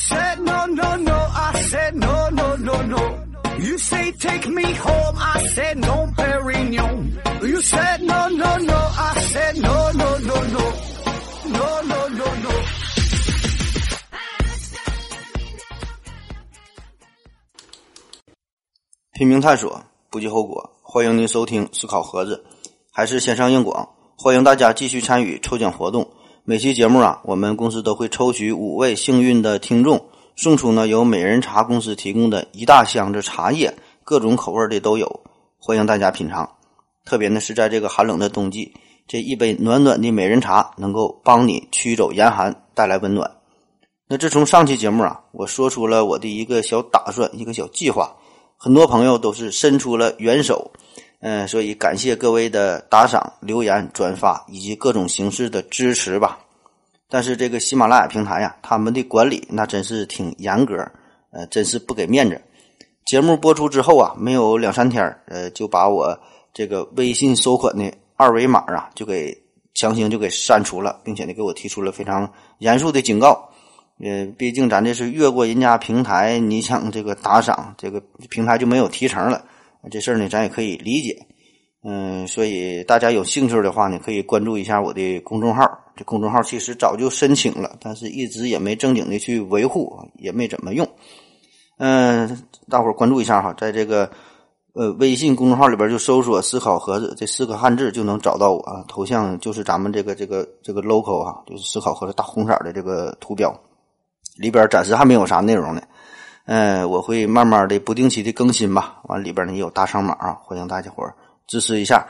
said no no no, I said no no no no. You say take me home, I said no, Perignon. You said no no no, I said no no no no, no no no no. 拼命探索，不计后果。欢迎您收听思考盒子，还是线上硬广。欢迎大家继续参与抽奖活动。每期节目啊，我们公司都会抽取五位幸运的听众，送出呢由美人茶公司提供的一大箱子茶叶，各种口味的都有，欢迎大家品尝。特别呢是在这个寒冷的冬季，这一杯暖暖的美人茶能够帮你驱走严寒，带来温暖。那自从上期节目啊，我说出了我的一个小打算，一个小计划，很多朋友都是伸出了援手。嗯，所以感谢各位的打赏、留言、转发以及各种形式的支持吧。但是这个喜马拉雅平台呀，他们的管理那真是挺严格，呃，真是不给面子。节目播出之后啊，没有两三天呃，就把我这个微信收款的二维码啊，就给强行就给删除了，并且呢，给我提出了非常严肃的警告。呃，毕竟咱这是越过人家平台，你想这个打赏，这个平台就没有提成了。这事儿呢，咱也可以理解，嗯，所以大家有兴趣的话呢，可以关注一下我的公众号。这公众号其实早就申请了，但是一直也没正经的去维护，也没怎么用。嗯，大伙儿关注一下哈，在这个呃微信公众号里边就搜索“思考盒子”这四个汉字就能找到我啊，头像就是咱们这个这个这个 logo 啊，就是思考盒子大红色的这个图标，里边暂时还没有啥内容呢。呃，我会慢慢的、不定期的更新吧。完里边呢也有大赏码啊，欢迎大家伙儿支持一下。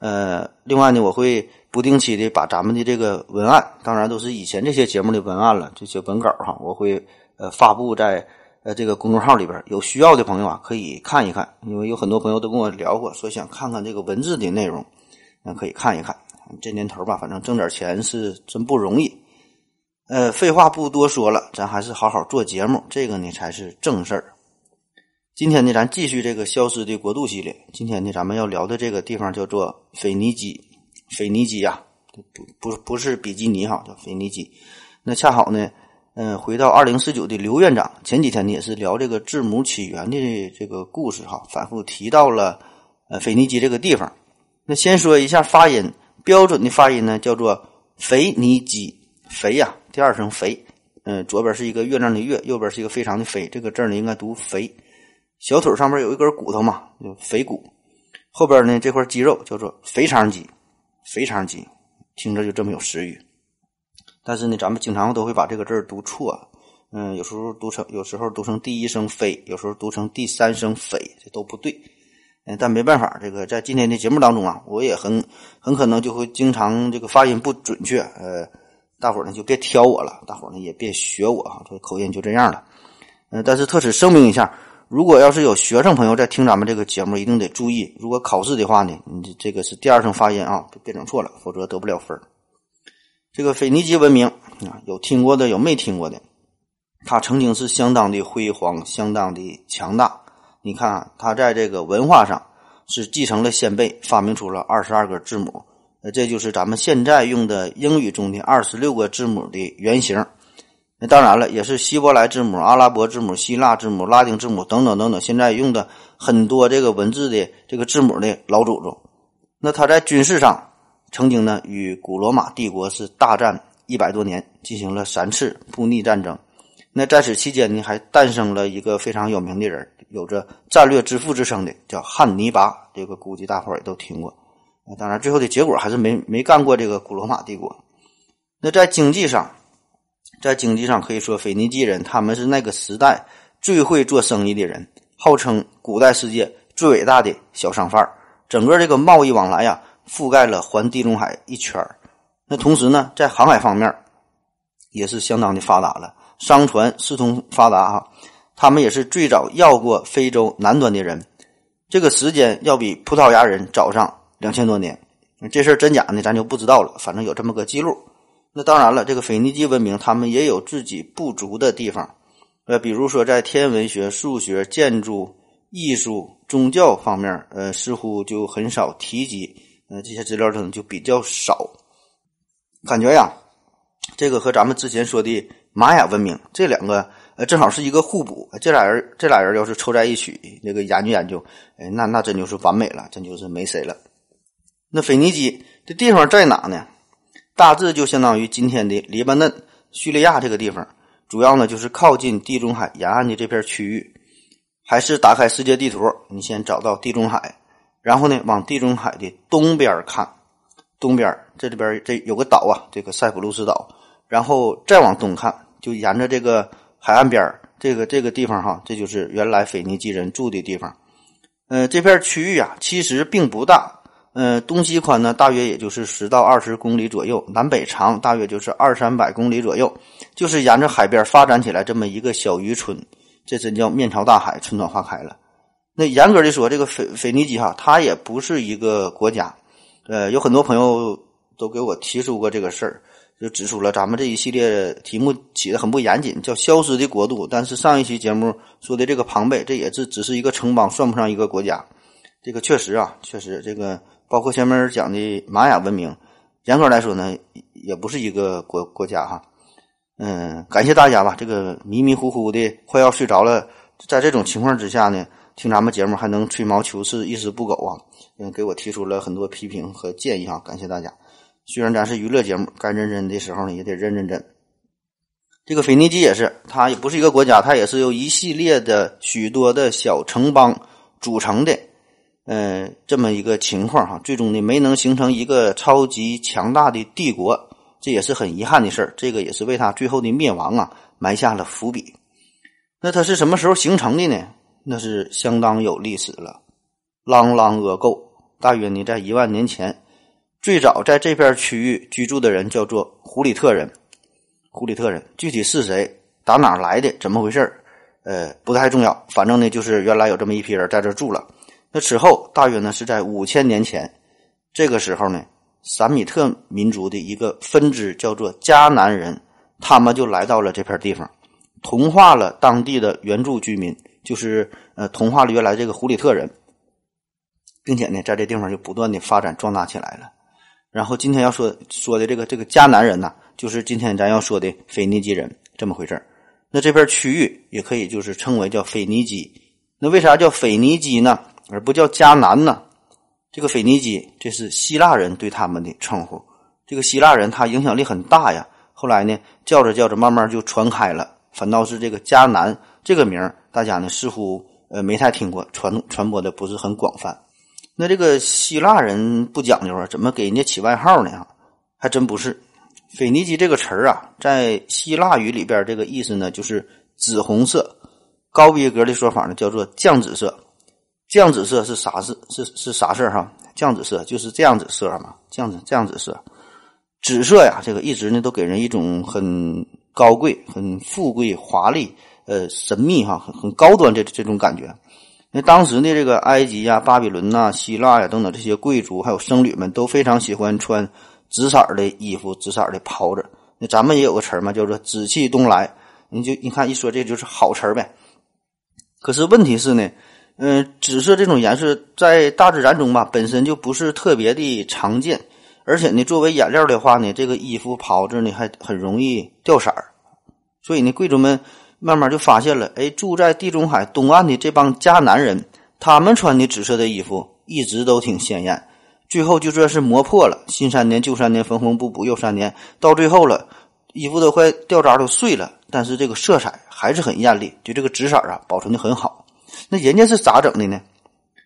呃，另外呢，我会不定期的把咱们的这个文案，当然都是以前这些节目的文案了，这些文稿哈，我会呃发布在呃这个公众号里边。有需要的朋友啊，可以看一看，因为有很多朋友都跟我聊过，说想看看这个文字的内容，那可以看一看。这年头吧，反正挣点钱是真不容易。呃，废话不多说了，咱还是好好做节目，这个呢才是正事儿。今天呢，咱继续这个消失的国度系列。今天呢，咱们要聊的这个地方叫做腓尼基。腓尼基呀，不不不是比基尼哈，叫腓尼基。那恰好呢，嗯，回到二零四九的刘院长前几天呢，也是聊这个字母起源的这个故事哈，反复提到了呃腓尼基这个地方。那先说一下发音，标准的发音呢叫做腓尼基，肥呀。第二声肥，嗯，左边是一个月亮的月，右边是一个非常的非，这个字呢应该读肥。小腿上面有一根骨头嘛，就腓骨。后边呢这块肌肉叫做肥肠肌，肥肠肌听着就这么有食欲。但是呢，咱们经常都会把这个字读错，嗯，有时候读成，有时候读成第一声飞，有时候读成第三声飞，这都不对。嗯，但没办法，这个在今天的节目当中啊，我也很很可能就会经常这个发音不准确，呃。大伙儿呢就别挑我了，大伙儿呢也别学我啊，这口音就这样了。嗯，但是特此声明一下，如果要是有学生朋友在听咱们这个节目，一定得注意，如果考试的话呢，你这个是第二声发音啊，别整错了，否则得不了分这个腓尼基文明啊，有听过的，有没听过的。它曾经是相当的辉煌，相当的强大。你看，啊它在这个文化上是继承了先辈，发明出了二十二个字母。那这就是咱们现在用的英语中的二十六个字母的原型。那当然了，也是希伯来字母、阿拉伯字母、希腊字母、拉丁字母等等等等。现在用的很多这个文字的这个字母的老祖宗。那他在军事上曾经呢与古罗马帝国是大战一百多年，进行了三次布匿战争。那在此期间呢，还诞生了一个非常有名的人，有着战略之父之称的，叫汉尼拔。这个估计大伙儿也都听过。啊当然，最后的结果还是没没干过这个古罗马帝国。那在经济上，在经济上可以说，腓尼基人他们是那个时代最会做生意的人，号称古代世界最伟大的小商贩整个这个贸易往来呀，覆盖了环地中海一圈那同时呢，在航海方面也是相当的发达了，商船四通发达哈。他们也是最早要过非洲南端的人，这个时间要比葡萄牙人早上。两千多年，这事儿真假呢？咱就不知道了。反正有这么个记录。那当然了，这个腓尼基文明他们也有自己不足的地方，呃，比如说在天文学、数学、建筑、艺术、宗教方面，呃，似乎就很少提及。呃，这些资料呢就比较少。感觉呀，这个和咱们之前说的玛雅文明这两个呃，正好是一个互补。这俩人这俩人要是凑在一起，那个研究研究，哎，那那真就是完美了，真就是没谁了。那腓尼基这地方在哪呢？大致就相当于今天的黎巴嫩、叙利亚这个地方，主要呢就是靠近地中海沿岸的这片区域。还是打开世界地图，你先找到地中海，然后呢往地中海的东边看，东边这里边这有个岛啊，这个塞浦路斯岛，然后再往东看，就沿着这个海岸边这个这个地方哈，这就是原来腓尼基人住的地方。呃，这片区域啊，其实并不大。呃，东西宽呢，大约也就是十到二十公里左右，南北长大约就是二三百公里左右，就是沿着海边发展起来这么一个小渔村。这真叫面朝大海，春暖花开了。那严格的说，这个腓腓尼基哈，它也不是一个国家。呃，有很多朋友都给我提出过这个事儿，就指出了咱们这一系列题目起的很不严谨，叫消失的国度。但是上一期节目说的这个庞贝，这也是只是一个城邦，算不上一个国家。这个确实啊，确实这个。包括前面讲的玛雅文明，严格来说呢，也不是一个国国家哈。嗯，感谢大家吧。这个迷迷糊糊的快要睡着了，在这种情况之下呢，听咱们节目还能吹毛求疵、一丝不苟啊。嗯，给我提出了很多批评和建议哈，感谢大家。虽然咱是娱乐节目，该认真的时候呢，也得认认真。这个腓尼基也是，它也不是一个国家，它也是由一系列的许多的小城邦组成的。嗯，这么一个情况哈，最终呢没能形成一个超级强大的帝国，这也是很遗憾的事儿。这个也是为他最后的灭亡啊埋下了伏笔。那它是什么时候形成的呢？那是相当有历史了，long long ago，大约呢在一万年前，最早在这片区域居住的人叫做胡里特人。胡里特人具体是谁，打哪来的，怎么回事呃，不太重要，反正呢就是原来有这么一批人在这住了。那此后，大约呢是在五千年前，这个时候呢，闪米特民族的一个分支叫做迦南人，他们就来到了这片地方，同化了当地的原住居民，就是呃同化了原来这个胡里特人，并且呢，在这地方就不断的发展壮大起来了。然后今天要说说的这个这个迦南人呢，就是今天咱要说的腓尼基人，这么回事那这片区域也可以就是称为叫腓尼基。那为啥叫腓尼基呢？而不叫迦南呢？这个腓尼基，这是希腊人对他们的称呼。这个希腊人他影响力很大呀。后来呢，叫着叫着，慢慢就传开了。反倒是这个迦南这个名，大家呢似乎呃没太听过，传传播的不是很广泛。那这个希腊人不讲究啊，怎么给人家起外号呢？还真不是。腓尼基这个词啊，在希腊语里边，这个意思呢就是紫红色。高逼格的说法呢，叫做酱紫色。酱紫色是啥字？是是啥事儿哈？酱紫色就是这样子色嘛？酱紫这样紫色，紫色呀，这个一直呢都给人一种很高贵、很富贵、华丽、呃神秘哈，很很高端这这种感觉。那当时呢，这个埃及呀、巴比伦呐、希腊呀等等这些贵族还有僧侣们都非常喜欢穿紫色的衣服、紫色的袍子。那咱们也有个词儿嘛，叫做“紫气东来”。你就你看一说，这就是好词儿呗。可是问题是呢？嗯，紫色这种颜色在大自然中吧，本身就不是特别的常见，而且呢，作为颜料的话呢，这个衣服袍子呢还很容易掉色儿，所以呢，贵族们慢慢就发现了，哎，住在地中海东岸的这帮迦南人，他们穿的紫色的衣服一直都挺鲜艳，最后就算是磨破了，新三年旧三年，缝缝补补又三年，到最后了，衣服都快掉渣都碎了，但是这个色彩还是很艳丽，就这个紫色啊，保存的很好。那人家是咋整的呢？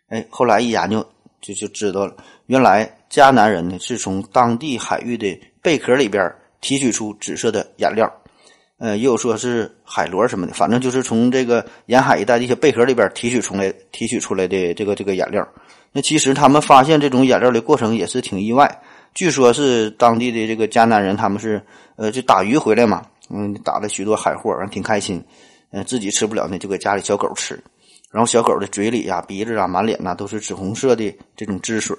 哎，后来一研究就就知道了，原来迦南人呢是从当地海域的贝壳里边提取出紫色的颜料，呃，也有说是海螺什么的，反正就是从这个沿海一带的一些贝壳里边提取出来、提取出来的这个这个颜料。那其实他们发现这种颜料的过程也是挺意外，据说是当地的这个迦南人他们是呃就打鱼回来嘛，嗯，打了许多海货，然后挺开心，嗯，自己吃不了呢，就给家里小狗吃。然后小狗的嘴里呀、鼻子啊、满脸呐都是紫红色的这种汁水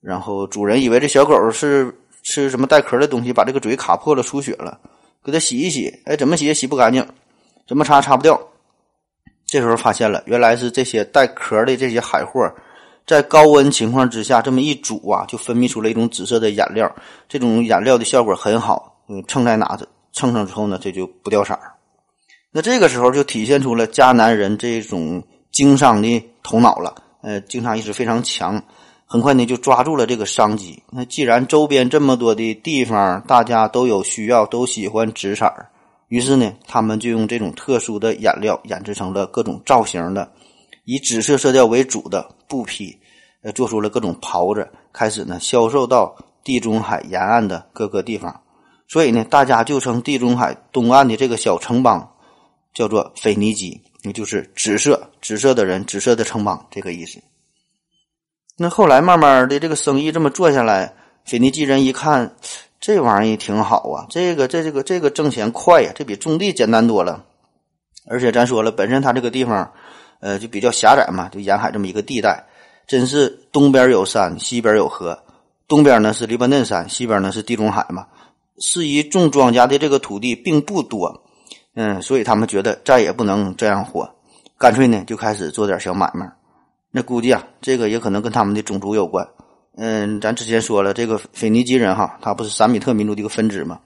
然后主人以为这小狗是吃什么带壳的东西，把这个嘴卡破了出血了，给它洗一洗，哎，怎么洗也洗不干净，怎么擦擦不掉。这时候发现了，原来是这些带壳的这些海货，在高温情况之下这么一煮啊，就分泌出了一种紫色的染料。这种染料的效果很好，嗯，蹭在哪子蹭上之后呢，这就不掉色。那这个时候就体现出了迦南人这种经商的头脑了，呃，经商意识非常强。很快呢，就抓住了这个商机。那既然周边这么多的地方，大家都有需要，都喜欢紫色儿，于是呢，他们就用这种特殊的颜料研制成了各种造型的，以紫色色调为主的布匹，呃，做出了各种袍子，开始呢销售到地中海沿岸的各个地方。所以呢，大家就称地中海东岸的这个小城邦叫做腓尼基，也就是紫色、紫色的人、紫色的城邦这个意思。那后来慢慢的，这个生意这么做下来，腓尼基人一看，这玩意儿挺好啊，这个这这个这个挣钱快呀，这比种地简单多了。而且咱说了，本身它这个地方，呃，就比较狭窄嘛，就沿海这么一个地带，真是东边有山，西边有河，东边呢是黎巴嫩山，西边呢是地中海嘛，适宜种庄稼的这个土地并不多，嗯，所以他们觉得再也不能这样活，干脆呢就开始做点小买卖。那估计啊，这个也可能跟他们的种族有关。嗯，咱之前说了，这个腓尼基人哈，他不是闪米特民族的一个分支嘛？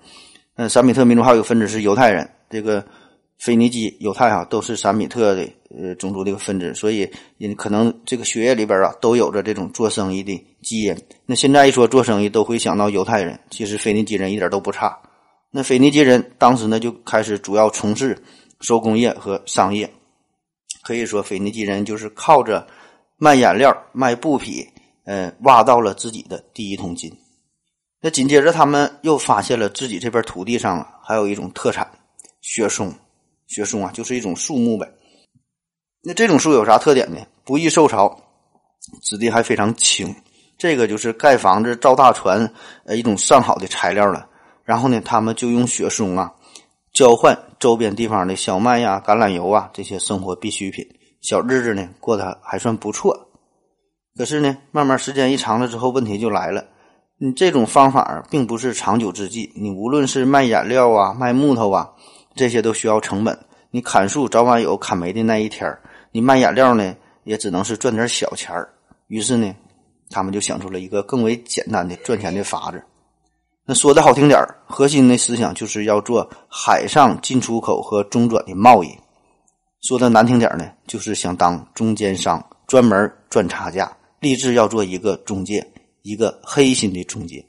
嗯，闪米特民族还有一个分支是犹太人，这个腓尼基、犹太哈都是闪米特的呃种族的一个分支，所以人可能这个血液里边啊都有着这种做生意的基因。那现在一说做生意，都会想到犹太人，其实腓尼基人一点都不差。那腓尼基人当时呢就开始主要从事手工业和商业，可以说腓尼基人就是靠着。卖颜料、卖布匹，嗯，挖到了自己的第一桶金。那紧接着，他们又发现了自己这边土地上啊，还有一种特产——雪松。雪松啊，就是一种树木呗。那这种树有啥特点呢？不易受潮，质地还非常轻。这个就是盖房子、造大船呃一种上好的材料了。然后呢，他们就用雪松啊，交换周边地方的小麦呀、橄榄油啊这些生活必需品。小日子呢过得还算不错，可是呢，慢慢时间一长了之后，问题就来了。你这种方法并不是长久之计。你无论是卖颜料啊、卖木头啊，这些都需要成本。你砍树早晚有砍没的那一天你卖颜料呢，也只能是赚点小钱。于是呢，他们就想出了一个更为简单的赚钱的法子。那说的好听点核心的思想就是要做海上进出口和中转的贸易。说的难听点呢，就是想当中间商，专门赚差价，立志要做一个中介，一个黑心的中介。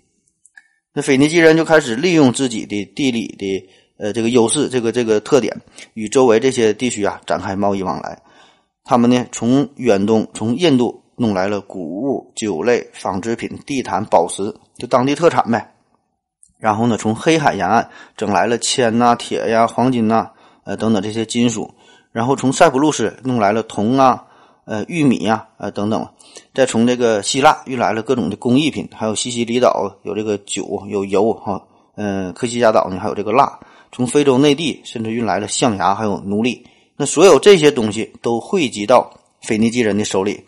那腓尼基人就开始利用自己的地理的呃这个优势，这个这个特点，与周围这些地区啊展开贸易往来。他们呢，从远东、从印度弄来了谷物、酒类、纺织品、地毯、宝石，就当地特产呗。然后呢，从黑海沿岸整来了铅呐、铁呀、黄金呐，呃等等这些金属。然后从塞浦路斯弄来了铜啊，呃，玉米呀，呃，等等，再从这个希腊运来了各种的工艺品，还有西西里岛有这个酒，有油哈，嗯，科西嘉岛呢还有这个蜡，从非洲内地甚至运来了象牙，还有奴隶。那所有这些东西都汇集到腓尼基人的手里，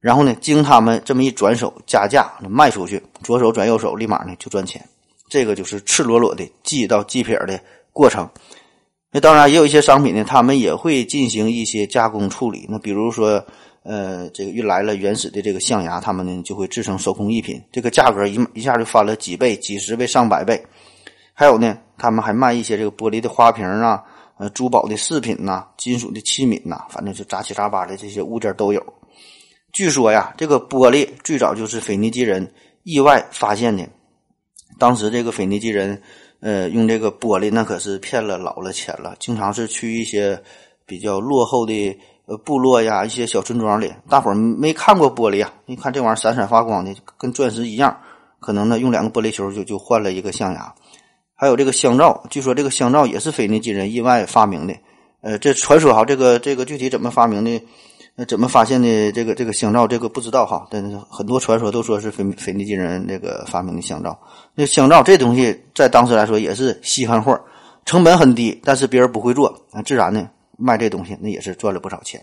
然后呢，经他们这么一转手加价卖出去，左手转右手，立马呢就赚钱。这个就是赤裸裸的寄到祭品的过程。那当然也有一些商品呢，他们也会进行一些加工处理。那比如说，呃，这个运来了原始的这个象牙，他们呢就会制成手工艺品，这个价格一一下就翻了几倍、几十倍、上百倍。还有呢，他们还卖一些这个玻璃的花瓶啊，呃，珠宝的饰品呐，金属的器皿呐，反正就杂七杂八的这些物件都有。据说呀，这个玻璃最早就是腓尼基人意外发现的。当时这个腓尼基人。呃，用这个玻璃那可是骗了老了钱了。经常是去一些比较落后的呃部落呀，一些小村庄里，大伙儿没看过玻璃啊，一看这玩意儿闪闪发光的，跟钻石一样，可能呢用两个玻璃球就就换了一个象牙。还有这个香皂，据说这个香皂也是腓尼基人意外发明的。呃，这传说哈，这个这个具体怎么发明的？那怎么发现的这个这个香皂？这个不知道哈，但是很多传说都说是腓腓尼基人这个发明的香皂。那香皂这东西在当时来说也是稀罕货，成本很低，但是别人不会做，那自然呢卖这东西那也是赚了不少钱。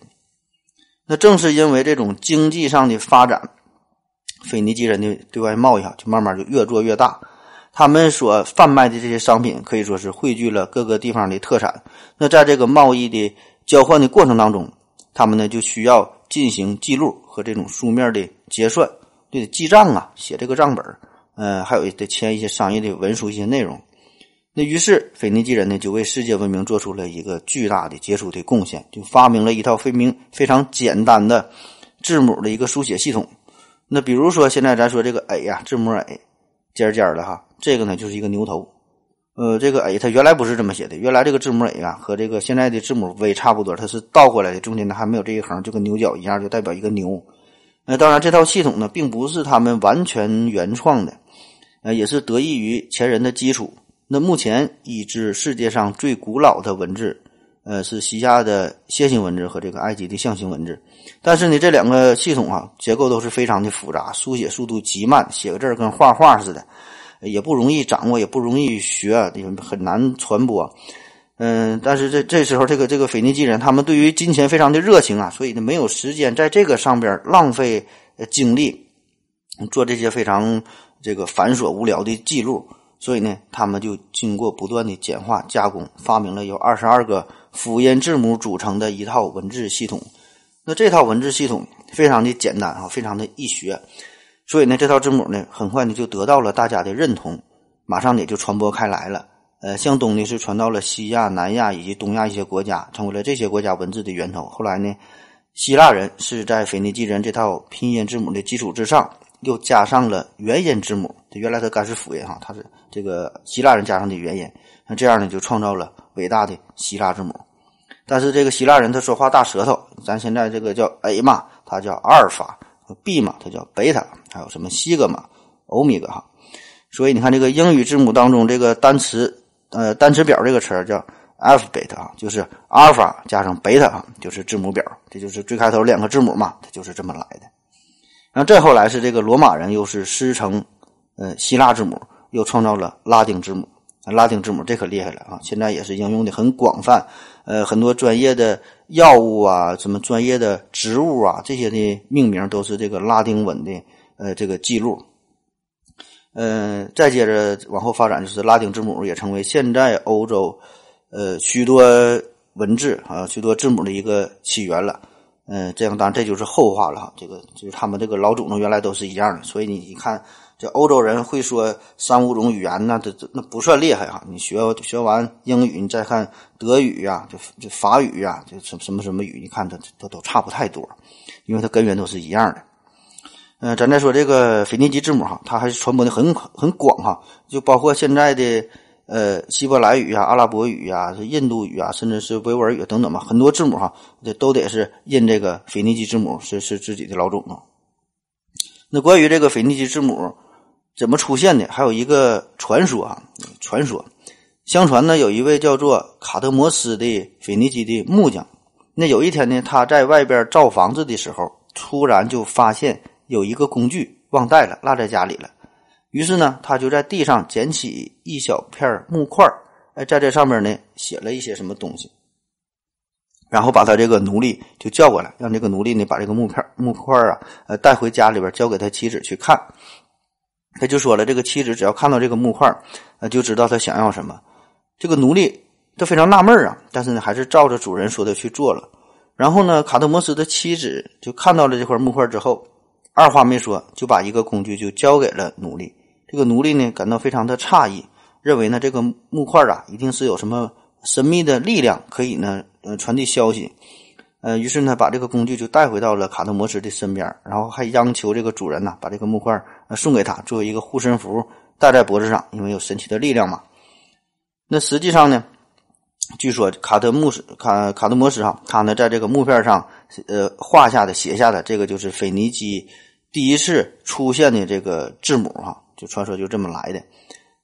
那正是因为这种经济上的发展，腓尼基人的对外贸易啊就慢慢就越做越大。他们所贩卖的这些商品可以说是汇聚了各个地方的特产。那在这个贸易的交换的过程当中，他们呢就需要进行记录和这种书面的结算，得记账啊，写这个账本嗯，还有得签一些商业的文书、一些内容。那于是腓尼基人呢，就为世界文明做出了一个巨大的杰出的贡献，就发明了一套非明非常简单的字母的一个书写系统。那比如说现在咱说这个 A 呀，字母 A，尖尖的哈，这个呢就是一个牛头。呃，这个 A 它原来不是这么写的，原来这个字母 A 啊和这个现在的字母 V 差不多，它是倒过来的，中间呢还没有这一横，就跟牛角一样，就代表一个牛。那当然，这套系统呢并不是他们完全原创的，呃，也是得益于前人的基础。那目前已知世界上最古老的文字，呃，是西亚的楔形文字和这个埃及的象形文字。但是呢，这两个系统啊结构都是非常的复杂，书写速度极慢，写个字跟画画似的。也不容易掌握，也不容易学，也很难传播。嗯，但是这这时候，这个这个腓尼基人，他们对于金钱非常的热情啊，所以呢，没有时间在这个上边浪费精力做这些非常这个繁琐无聊的记录。所以呢，他们就经过不断的简化加工，发明了由二十二个辅音字母组成的一套文字系统。那这套文字系统非常的简单啊，非常的易学。所以呢，这套字母呢，很快呢就得到了大家的认同，马上也就传播开来了。呃，向东呢是传到了西亚、南亚以及东亚一些国家，成为了这些国家文字的源头。后来呢，希腊人是在腓尼基人这套拼音字母的基础之上，又加上了元音字母。原来它该是辅音哈，它是这个希腊人加上的元音。那这样呢，就创造了伟大的希腊字母。但是这个希腊人他说话大舌头，咱现在这个叫 A 嘛，他叫阿尔法。B 嘛，它叫贝塔，还有什么西格玛、欧米伽哈。所以你看，这个英语字母当中这个单词，呃，单词表这个词儿叫 alphabet 啊，就是阿尔法加上贝塔，就是字母表。这就是最开头两个字母嘛，它就是这么来的。然后再后来是这个罗马人又是师承呃希腊字母，又创造了拉丁字母。拉丁字母这可厉害了啊！现在也是应用的很广泛，呃，很多专业的药物啊，什么专业的植物啊，这些的命名都是这个拉丁文的呃这个记录。嗯，再接着往后发展，就是拉丁字母也成为现在欧洲呃许多文字啊许多字母的一个起源了。嗯，这样当然这就是后话了哈。这个就是他们这个老祖宗原来都是一样的，所以你一看。这欧洲人会说三五种语言呢，这这那不算厉害哈。你学学完英语，你再看德语呀，就就法语呀，就什什么什么语，你看它都都差不太多，因为它根源都是一样的。嗯，咱再说这个腓尼基字母哈，它还是传播的很很广哈，就包括现在的呃希伯来语呀、阿拉伯语呀、印度语啊，甚至是维吾尔语等等吧，很多字母哈，这都得是印这个腓尼基字母，是是自己的老祖宗。那关于这个腓尼基字母。怎么出现的？还有一个传说啊，传说，相传呢，有一位叫做卡德摩斯的腓尼基的木匠。那有一天呢，他在外边造房子的时候，突然就发现有一个工具忘带了，落在家里了。于是呢，他就在地上捡起一小片木块哎，在这上面呢写了一些什么东西，然后把他这个奴隶就叫过来，让这个奴隶呢把这个木片木块啊，呃，带回家里边交给他妻子去看。他就说了，这个妻子只要看到这个木块，呃，就知道他想要什么。这个奴隶都非常纳闷啊，但是呢，还是照着主人说的去做了。然后呢，卡特摩斯的妻子就看到了这块木块之后，二话没说，就把一个工具就交给了奴隶。这个奴隶呢，感到非常的诧异，认为呢，这个木块啊，一定是有什么神秘的力量可以呢，呃，传递消息。呃，于是呢，把这个工具就带回到了卡特摩斯的身边，然后还央求这个主人呢，把这个木块送给他，作为一个护身符戴在脖子上，因为有神奇的力量嘛。那实际上呢，据说卡特穆斯卡卡特摩斯哈，他呢在这个木片上呃画下的写下的这个就是腓尼基第一次出现的这个字母哈，就传说就这么来的。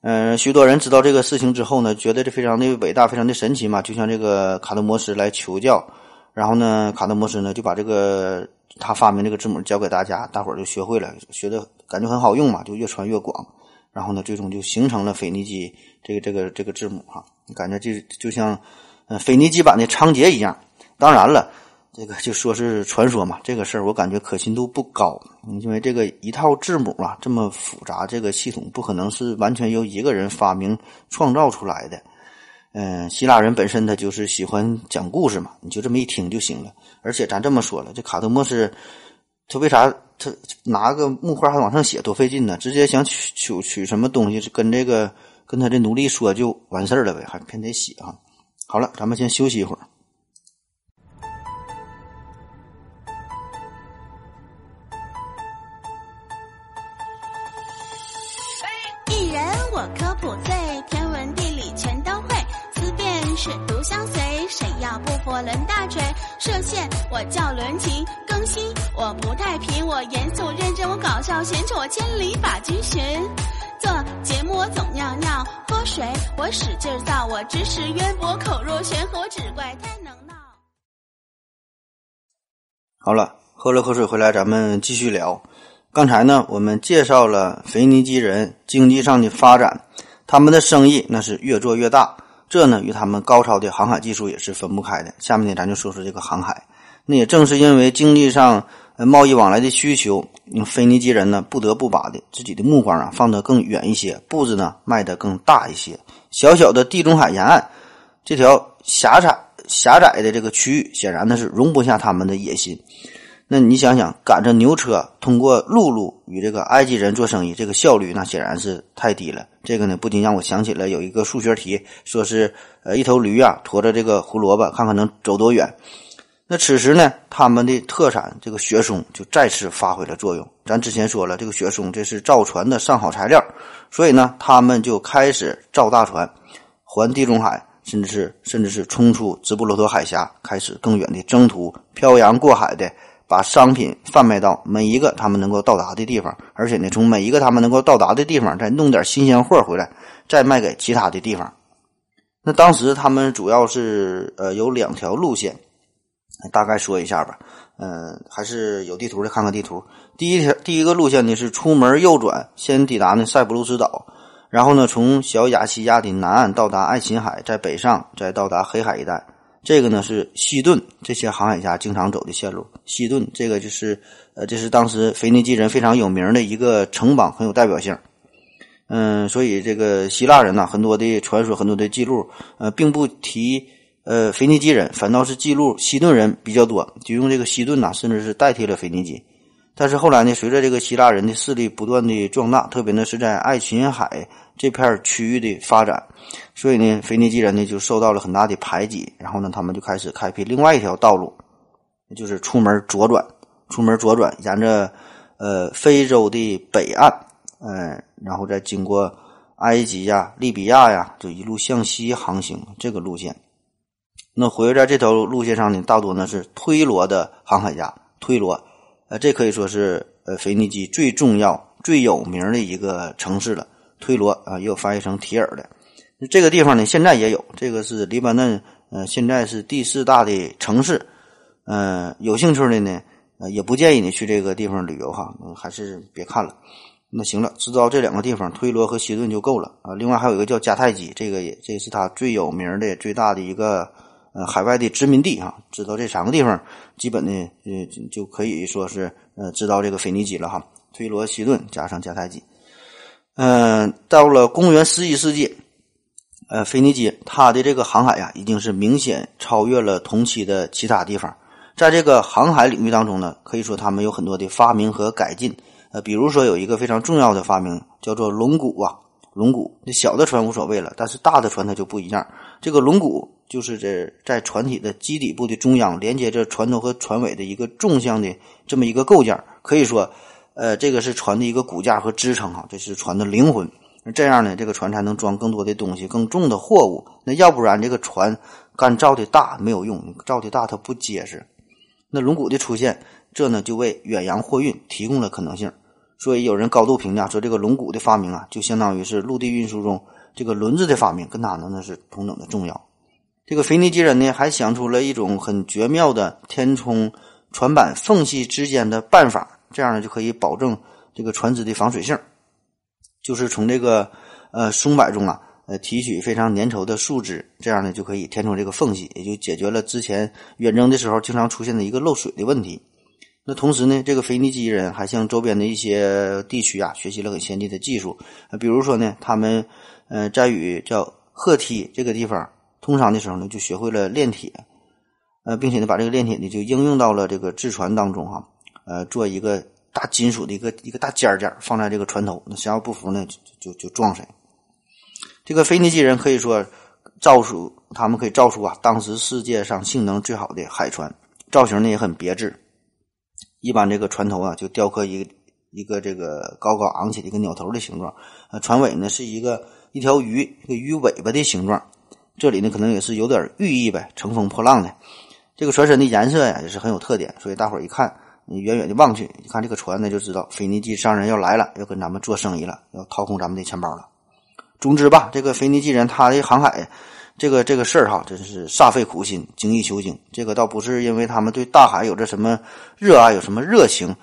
嗯，许多人知道这个事情之后呢，觉得这非常的伟大，非常的神奇嘛，就像这个卡特摩斯来求教。然后呢，卡特摩斯呢就把这个他发明这个字母教给大家，大伙儿就学会了，学的感觉很好用嘛，就越传越广。然后呢，最终就形成了腓尼基这个这个这个字母哈，感觉就就像呃腓尼基版的仓颉一样。当然了，这个就说是传说嘛，这个事儿我感觉可信度不高，因为这个一套字母啊这么复杂，这个系统不可能是完全由一个人发明创造出来的。嗯，希腊人本身他就是喜欢讲故事嘛，你就这么一听就行了。而且咱这么说了，这卡特莫斯他为啥他拿个木块还往上写多费劲呢？直接想取取取什么东西跟这个跟他的奴隶说就完事儿了呗，还偏得写哈。好了，咱们先休息一会儿。艺人我科普最，天文地理全都会，思辨是独相随，谁要不佛伦大锤？射线我叫伦琴，更新我不太平，我严肃认真，我搞笑闲扯，我千里把君寻。做节目我总尿尿喝水，我使劲造，我知识渊博，口若悬河，只怪太能闹。好了，喝了口水回来，咱们继续聊。刚才呢，我们介绍了腓尼基人经济上的发展，他们的生意那是越做越大，这呢与他们高超的航海技术也是分不开的。下面呢，咱就说说这个航海。那也正是因为经济上贸易往来的需求，腓尼基人呢不得不把的自己的目光啊放得更远一些，步子呢迈得更大一些。小小的地中海沿岸这条狭窄狭窄的这个区域，显然呢是容不下他们的野心。那你想想，赶着牛车通过陆路与这个埃及人做生意，这个效率那显然是太低了。这个呢，不禁让我想起了有一个数学题，说是呃一头驴啊驮着这个胡萝卜，看看能走多远。那此时呢，他们的特产这个雪松就再次发挥了作用。咱之前说了，这个雪松这是造船的上好材料，所以呢，他们就开始造大船，环地中海，甚至是甚至是冲出直布罗陀海峡，开始更远的征途，漂洋过海的。把商品贩卖到每一个他们能够到达的地方，而且呢，从每一个他们能够到达的地方再弄点新鲜货回来，再卖给其他的地方。那当时他们主要是呃有两条路线，大概说一下吧。嗯，还是有地图的，看看地图。第一条，第一个路线呢是出门右转，先抵达呢塞浦路斯岛，然后呢从小亚细亚的南岸到达爱琴海，再北上，再到达黑海一带。这个呢是西顿这些航海家经常走的线路。西顿这个就是，呃，这是当时腓尼基人非常有名的一个城邦，很有代表性。嗯，所以这个希腊人呢，很多的传说，很多的记录，呃，并不提呃腓尼基人，反倒是记录西顿人比较多，就用这个西顿呐，甚至是代替了腓尼基。但是后来呢，随着这个希腊人的势力不断的壮大，特别呢是在爱琴海这片区域的发展，所以呢，腓尼基人呢就受到了很大的排挤。然后呢，他们就开始开辟另外一条道路，就是出门左转，出门左转，沿着呃非洲的北岸，嗯，然后再经过埃及呀、利比亚呀，就一路向西航行这个路线。那活跃在这条路线上呢，大多呢是推罗的航海家，推罗。呃，这可以说是呃腓尼基最重要、最有名的一个城市了。推罗啊，也有翻译成提尔的。这个地方呢，现在也有。这个是黎巴嫩，呃，现在是第四大的城市。呃，有兴趣的呢，呃，也不建议你去这个地方旅游哈，还是别看了。那行了，知道这两个地方，推罗和西顿就够了啊。另外还有一个叫迦太基，这个也这是他最有名的、最大的一个。呃，海外的殖民地啊，知道这三个地方，基本的呃就可以说是呃知道这个腓尼基了哈。推罗、西顿加上迦太基，嗯，到了公元十一世纪，呃，腓尼基它的这个航海呀，已经是明显超越了同期的其他地方。在这个航海领域当中呢，可以说他们有很多的发明和改进。呃，比如说有一个非常重要的发明叫做龙骨啊，龙骨。那小的船无所谓了，但是大的船它就不一样。这个龙骨。就是这在船体的基底部的中央，连接着船头和船尾的一个纵向的这么一个构件可以说，呃，这个是船的一个骨架和支撑哈，这是船的灵魂。那这样呢，这个船才能装更多的东西、更重的货物。那要不然，这个船干造的大没有用，造的大它不结实。那龙骨的出现，这呢就为远洋货运提供了可能性。所以有人高度评价说，这个龙骨的发明啊，就相当于是陆地运输中这个轮子的发明，跟它呢那是同等的重要。这个腓尼基人呢，还想出了一种很绝妙的填充船板缝隙之间的办法，这样呢就可以保证这个船只的防水性。就是从这个呃松柏中啊，呃提取非常粘稠的树脂，这样呢就可以填充这个缝隙，也就解决了之前远征的时候经常出现的一个漏水的问题。那同时呢，这个腓尼基人还向周边的一些地区啊学习了很先进的技术，比如说呢，他们呃在与叫赫梯这个地方。通商的时候呢，就学会了炼铁，呃，并且呢，把这个炼铁呢就应用到了这个制船当中哈，呃，做一个大金属的一个一个大尖尖放在这个船头，那谁要不服呢，就就就撞谁。这个腓尼基人可以说造出，他们可以造出啊，当时世界上性能最好的海船，造型呢也很别致。一般这个船头啊，就雕刻一个一个这个高高昂起的一个鸟头的形状，呃，船尾呢是一个一条鱼一个鱼尾巴的形状。这里呢可能也是有点寓意呗，乘风破浪的。这个船身的颜色呀也是很有特点，所以大伙儿一看，你远远的望去，你看这个船呢，就知道腓尼基商人要来了，要跟咱们做生意了，要掏空咱们的钱包了。总之吧，这个腓尼基人他的航海，这个这个事儿哈，真是煞费苦心，精益求精。这个倒不是因为他们对大海有着什么热爱，有什么热情，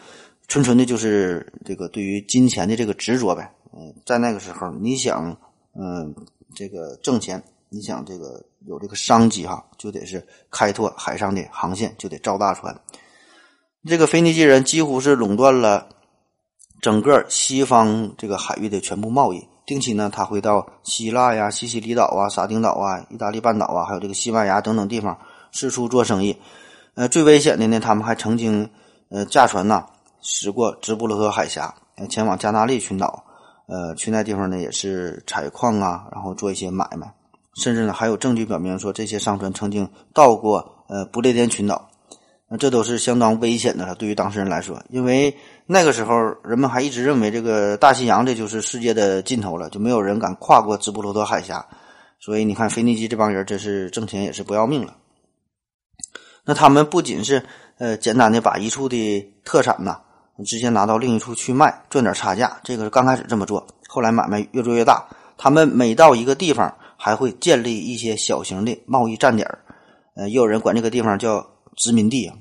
纯纯的就是这个对于金钱的这个执着呗。嗯，在那个时候，你想，嗯，这个挣钱，你想这个有这个商机哈，就得是开拓海上的航线，就得造大船。这个腓尼基人几乎是垄断了整个西方这个海域的全部贸易。定期呢，他会到希腊呀、西西里岛啊、沙丁岛啊、意大利半岛啊，还有这个西班牙等等地方四处做生意。呃，最危险的呢，他们还曾经呃驾船呐驶过直布罗陀海峡，前往加纳利群岛。呃，去那地方呢也是采矿啊，然后做一些买卖。甚至呢，还有证据表明说，这些商船曾经到过呃不列颠群岛。那这都是相当危险的了，对于当事人来说，因为那个时候人们还一直认为这个大西洋这就是世界的尽头了，就没有人敢跨过直布罗陀海峡。所以你看，腓尼基这帮人真是挣钱也是不要命了。那他们不仅是呃简单的把一处的特产呐直接拿到另一处去卖，赚点差价，这个是刚开始这么做，后来买卖越做越大。他们每到一个地方，还会建立一些小型的贸易站点呃，也有人管这个地方叫。殖民地啊，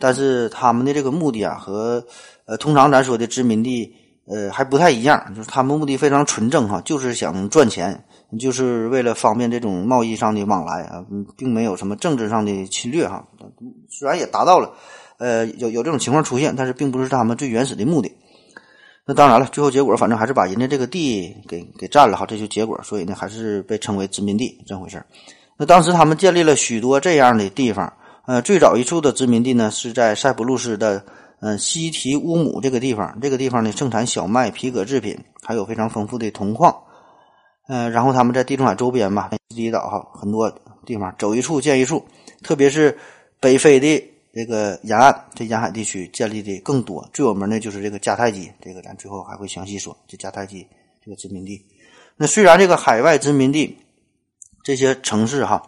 但是他们的这个目的啊，和呃通常咱说的殖民地呃还不太一样，就是他们目的非常纯正哈，就是想赚钱，就是为了方便这种贸易上的往来啊，并没有什么政治上的侵略哈。虽然也达到了，呃有有这种情况出现，但是并不是他们最原始的目的。那当然了，最后结果反正还是把人家这个地给给占了哈，这就结果，所以呢还是被称为殖民地这回事那当时他们建立了许多这样的地方。呃，最早一处的殖民地呢，是在塞浦路斯的呃西提乌姆这个地方。这个地方呢，盛产小麦、皮革制品，还有非常丰富的铜矿。呃，然后他们在地中海周边吧，西西岛哈，很多地方走一处建一处，特别是北非的这个沿岸，这沿海地区建立的更多。最有名的就是这个迦太基，这个咱最后还会详细说。这迦太基这个殖民地，那虽然这个海外殖民地这些城市哈，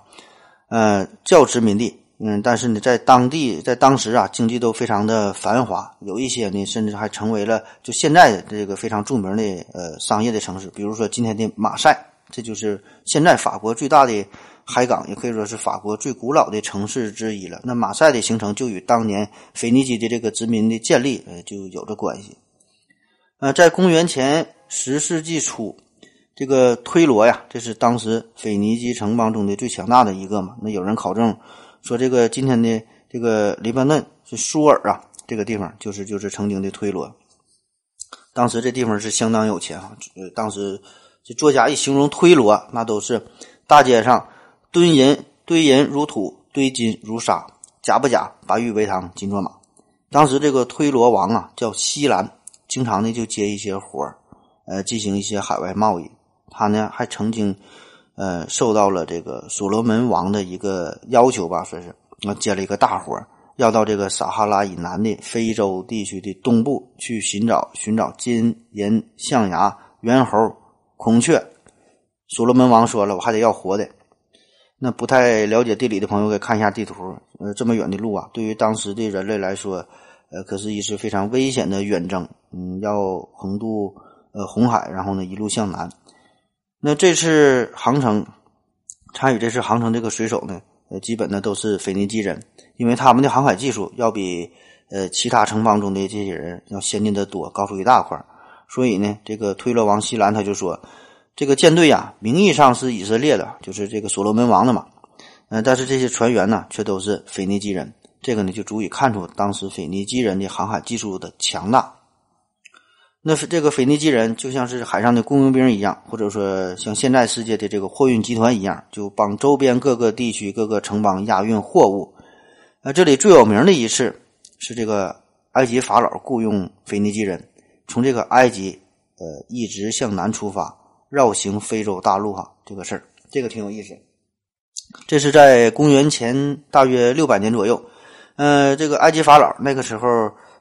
呃，叫殖民地。嗯，但是呢，在当地，在当时啊，经济都非常的繁华，有一些呢，甚至还成为了就现在的这个非常著名的呃商业的城市，比如说今天的马赛，这就是现在法国最大的海港，也可以说是法国最古老的城市之一了。那马赛的形成就与当年腓尼基的这个殖民的建立呃就有着关系。呃，在公元前十世纪初，这个推罗呀，这是当时腓尼基城邦中的最强大的一个嘛。那有人考证。说这个今天的这个黎巴嫩是苏尔啊，这个地方就是就是曾经的推罗。当时这地方是相当有钱啊，呃，当时这作家一形容推罗，那都是大街上堆银堆银如土，堆金如沙，假不假？白玉为堂，金作马。当时这个推罗王啊叫西兰，经常呢就接一些活儿，呃，进行一些海外贸易。他呢还曾经。呃，受到了这个所罗门王的一个要求吧，说是啊接了一个大活要到这个撒哈拉以南的非洲地区的东部去寻找寻找金银象牙、猿猴、孔雀。所罗门王说了，我还得要活的。那不太了解地理的朋友，可以看一下地图。呃，这么远的路啊，对于当时的人类来说，呃，可是一次非常危险的远征。嗯，要横渡呃红海，然后呢一路向南。那这次航程，参与这次航程这个水手呢，呃，基本呢都是腓尼基人，因为他们的航海技术要比呃其他城邦中的这些人要先进的多，高出一大块所以呢，这个推罗王西兰他就说，这个舰队呀，名义上是以色列的，就是这个所罗门王的嘛，呃，但是这些船员呢，却都是腓尼基人，这个呢就足以看出当时腓尼基人的航海技术的强大。那是这个腓尼基人就像是海上的雇佣兵一样，或者说像现在世界的这个货运集团一样，就帮周边各个地区、各个城邦押运货物。呃，这里最有名的一次是这个埃及法老雇佣腓尼基人，从这个埃及呃一直向南出发，绕行非洲大陆哈，这个事儿，这个挺有意思。这是在公元前大约六百年左右，呃，这个埃及法老那个时候，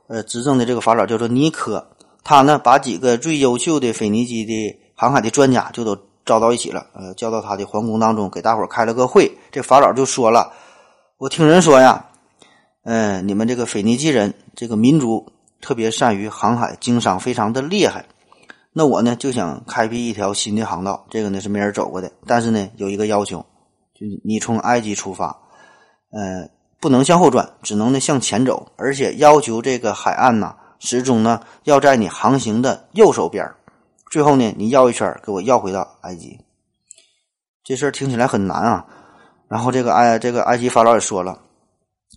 呃，执政的这个法老叫做尼科，他呢把几个最优秀的腓尼基的航海的专家就都招到一起了，呃，叫到他的皇宫当中，给大伙儿开了个会。这法老就说了：“我听人说呀，嗯，你们这个腓尼基人这个民族特别善于航海，经商非常的厉害。那我呢就想开辟一条新的航道，这个呢是没人走过的，但是呢有一个要求。”就你从埃及出发，呃，不能向后转，只能呢向前走，而且要求这个海岸呢 始终呢要在你航行的右手边最后呢，你绕一圈给我绕回到埃及。这事儿听起来很难啊。然后这个埃这个埃及法老也说了，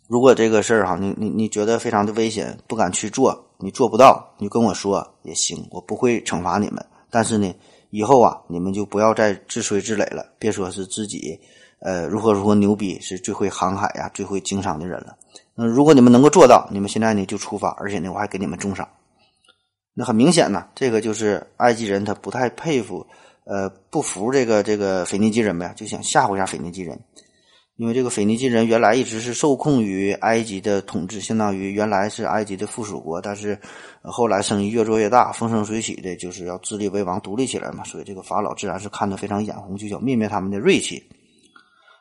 如果这个事儿哈，你你你觉得非常的危险，不敢去做，你做不到，你跟我说也行，我不会惩罚你们。但是呢，以后啊，你们就不要再自吹自擂了，别说是自己。呃，如何如何牛逼，是最会航海呀、最会经商的人了。那如果你们能够做到，你们现在呢就出发，而且呢我还给你们重赏。那很明显呢，这个就是埃及人他不太佩服，呃，不服这个这个腓尼基人呗，就想吓唬一下腓尼基人。因为这个腓尼基人原来一直是受控于埃及的统治，相当于原来是埃及的附属国，但是后来生意越做越大，风生水起的，就是要自立为王、独立起来嘛。所以这个法老自然是看得非常眼红，就想灭灭他们的锐气。